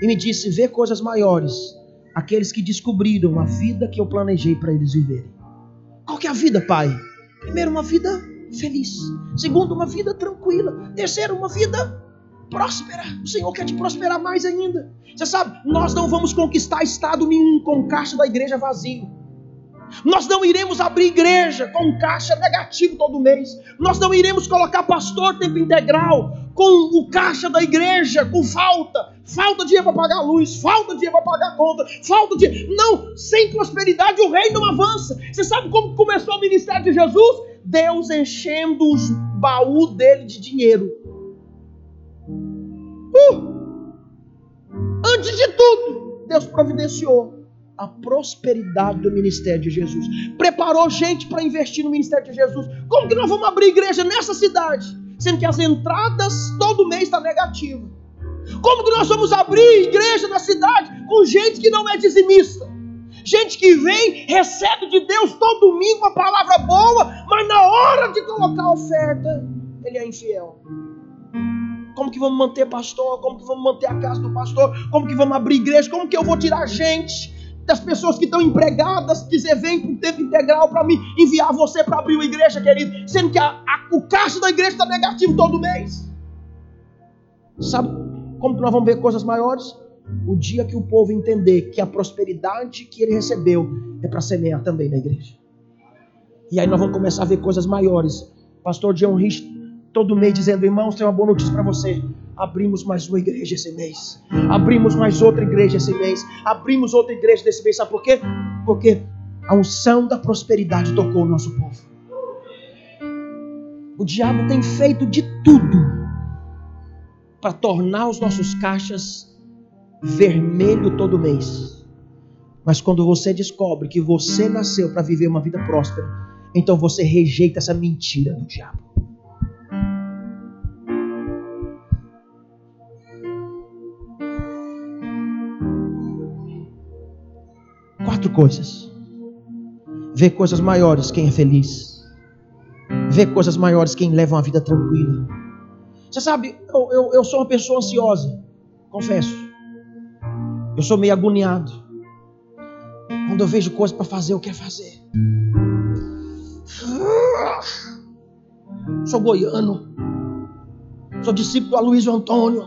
E me disse: vê coisas maiores aqueles que descobriram a vida que eu planejei para eles viverem. Qual que é a vida, Pai? Primeiro, uma vida feliz. Segundo, uma vida tranquila. Terceiro, uma vida próspera. O Senhor quer te prosperar mais ainda. Você sabe, nós não vamos conquistar estado nenhum com o caixa da igreja vazio. Nós não iremos abrir igreja com caixa negativo todo mês. Nós não iremos colocar pastor tempo integral com o caixa da igreja com falta. Falta dinheiro para pagar a luz, falta dinheiro para pagar a conta, falta de. Não, sem prosperidade o reino não avança. Você sabe como começou o ministério de Jesus? Deus enchendo os baús dele de dinheiro. Uh! Antes de tudo, Deus providenciou a prosperidade do ministério de Jesus. Preparou gente para investir no ministério de Jesus. Como que nós vamos abrir igreja nessa cidade? Sendo que as entradas todo mês está negativa. Como que nós vamos abrir igreja na cidade com gente que não é dizimista? Gente que vem, recebe de Deus todo domingo uma palavra boa, mas na hora de colocar a oferta, ele é infiel. Como que vamos manter pastor? Como que vamos manter a casa do pastor? Como que vamos abrir igreja? Como que eu vou tirar gente das pessoas que estão empregadas, dizer vem para o tempo integral para me enviar você para abrir uma igreja, querido, sendo que a, a, o caixa da igreja está negativo todo mês. Sabe como que nós vamos ver coisas maiores? O dia que o povo entender que a prosperidade que ele recebeu é para semear também na igreja. E aí nós vamos começar a ver coisas maiores. Pastor John Rich todo mês dizendo, irmãos, tem uma boa notícia para você abrimos mais uma igreja esse mês. Abrimos mais outra igreja esse mês. Abrimos outra igreja desse mês. Sabe por quê? Porque a unção da prosperidade tocou o nosso povo. O diabo tem feito de tudo para tornar os nossos caixas vermelho todo mês. Mas quando você descobre que você nasceu para viver uma vida próspera, então você rejeita essa mentira do diabo. Quatro coisas. Ver coisas maiores quem é feliz. Ver coisas maiores quem leva uma vida tranquila. Você sabe, eu, eu, eu sou uma pessoa ansiosa, confesso. Eu sou meio agoniado. Quando eu vejo coisas para fazer, eu quero fazer. Sou goiano. Sou discípulo do Aloysio Antônio.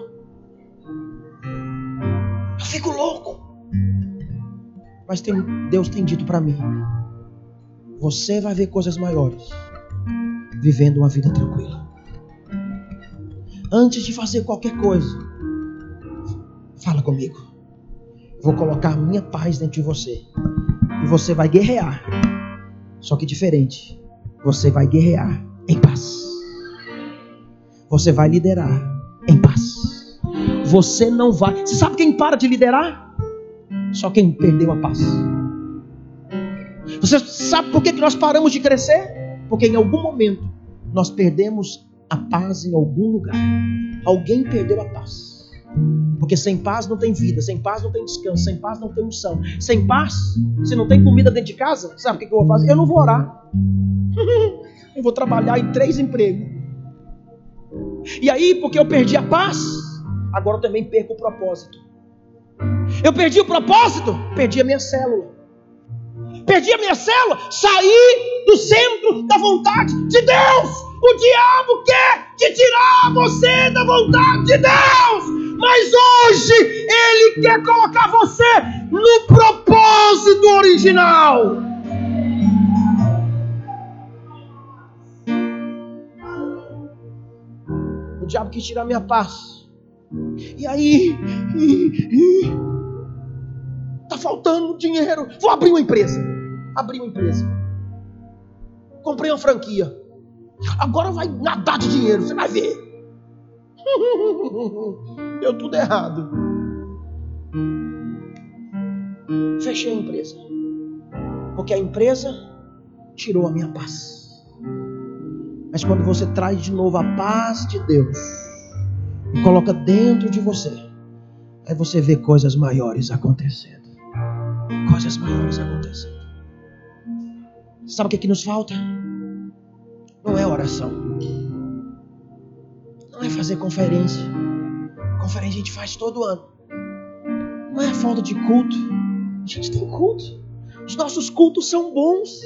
Eu fico louco. Mas tem, Deus tem dito para mim: você vai ver coisas maiores vivendo uma vida tranquila. Antes de fazer qualquer coisa, fala comigo. Vou colocar minha paz dentro de você. E você vai guerrear. Só que diferente. Você vai guerrear em paz. Você vai liderar em paz. Você não vai. Você sabe quem para de liderar? Só quem perdeu a paz. Você sabe por que nós paramos de crescer? Porque em algum momento nós perdemos a paz em algum lugar. Alguém perdeu a paz. Porque sem paz não tem vida, sem paz não tem descanso, sem paz não tem unção. Sem paz, se não tem comida dentro de casa, sabe o que eu vou fazer? Eu não vou orar. eu vou trabalhar em três empregos. E aí, porque eu perdi a paz, agora eu também perco o propósito. Eu perdi o propósito, perdi a minha célula. Perdi a minha célula, saí do centro da vontade de Deus. O diabo quer te tirar você da vontade de Deus. Mas hoje ele quer colocar você no propósito original. O diabo quer tirar minha paz. E aí, Está faltando dinheiro. Vou abrir uma empresa. Abri uma empresa. Comprei uma franquia. Agora vai nadar de dinheiro. Você vai ver. Deu tudo errado. Fechei a empresa. Porque a empresa tirou a minha paz. Mas quando você traz de novo a paz de Deus e coloca dentro de você, aí você vê coisas maiores acontecendo coisas maiores acontecem. Sabe o que, é que nos falta? Não é oração. Não é fazer conferência. Conferência a gente faz todo ano. Não é falta de culto. A gente tem culto. Os nossos cultos são bons.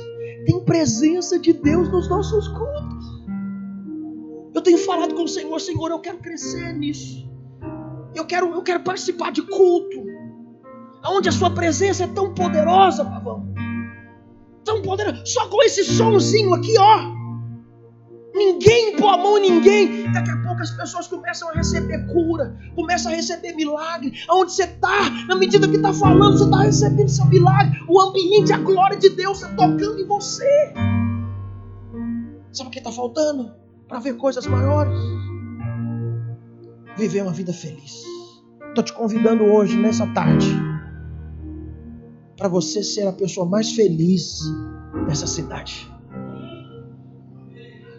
Tem presença de Deus nos nossos cultos. Tenho falado com o Senhor, Senhor, eu quero crescer nisso. Eu quero, eu quero participar de culto onde a sua presença é tão poderosa, Pavão. Tão poderosa. Só com esse somzinho aqui, ó. Ninguém pôr a mão em ninguém. Daqui a pouco as pessoas começam a receber cura, começam a receber milagre. Aonde você está, na medida que está falando, você está recebendo seu milagre. O ambiente, a glória de Deus está tocando em você. Sabe o que está faltando? Para ver coisas maiores. Viver uma vida feliz. Estou te convidando hoje, nessa tarde para você ser a pessoa mais feliz dessa cidade.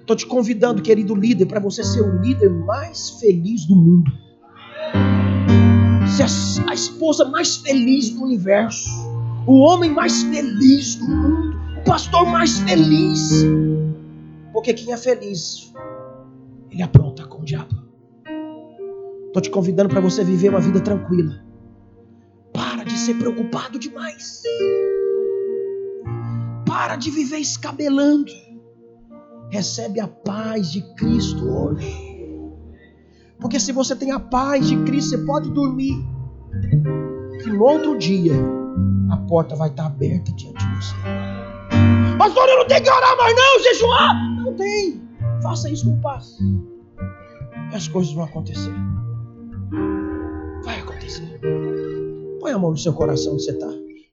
Estou te convidando, querido líder, para você ser o líder mais feliz do mundo. Ser a esposa mais feliz do universo. O homem mais feliz do mundo. O pastor mais feliz. Porque quem é feliz, ele apronta com o diabo. Estou te convidando para você viver uma vida tranquila de ser preocupado demais. Para de viver escabelando. Recebe a paz de Cristo hoje. Porque se você tem a paz de Cristo, você pode dormir. Que no outro dia a porta vai estar aberta diante de você. Pastor, eu não tenho que orar mais não, jejuar. Não tem. Faça isso com paz. E as coisas vão acontecer. Vai acontecer. Põe a mão no seu coração onde você está.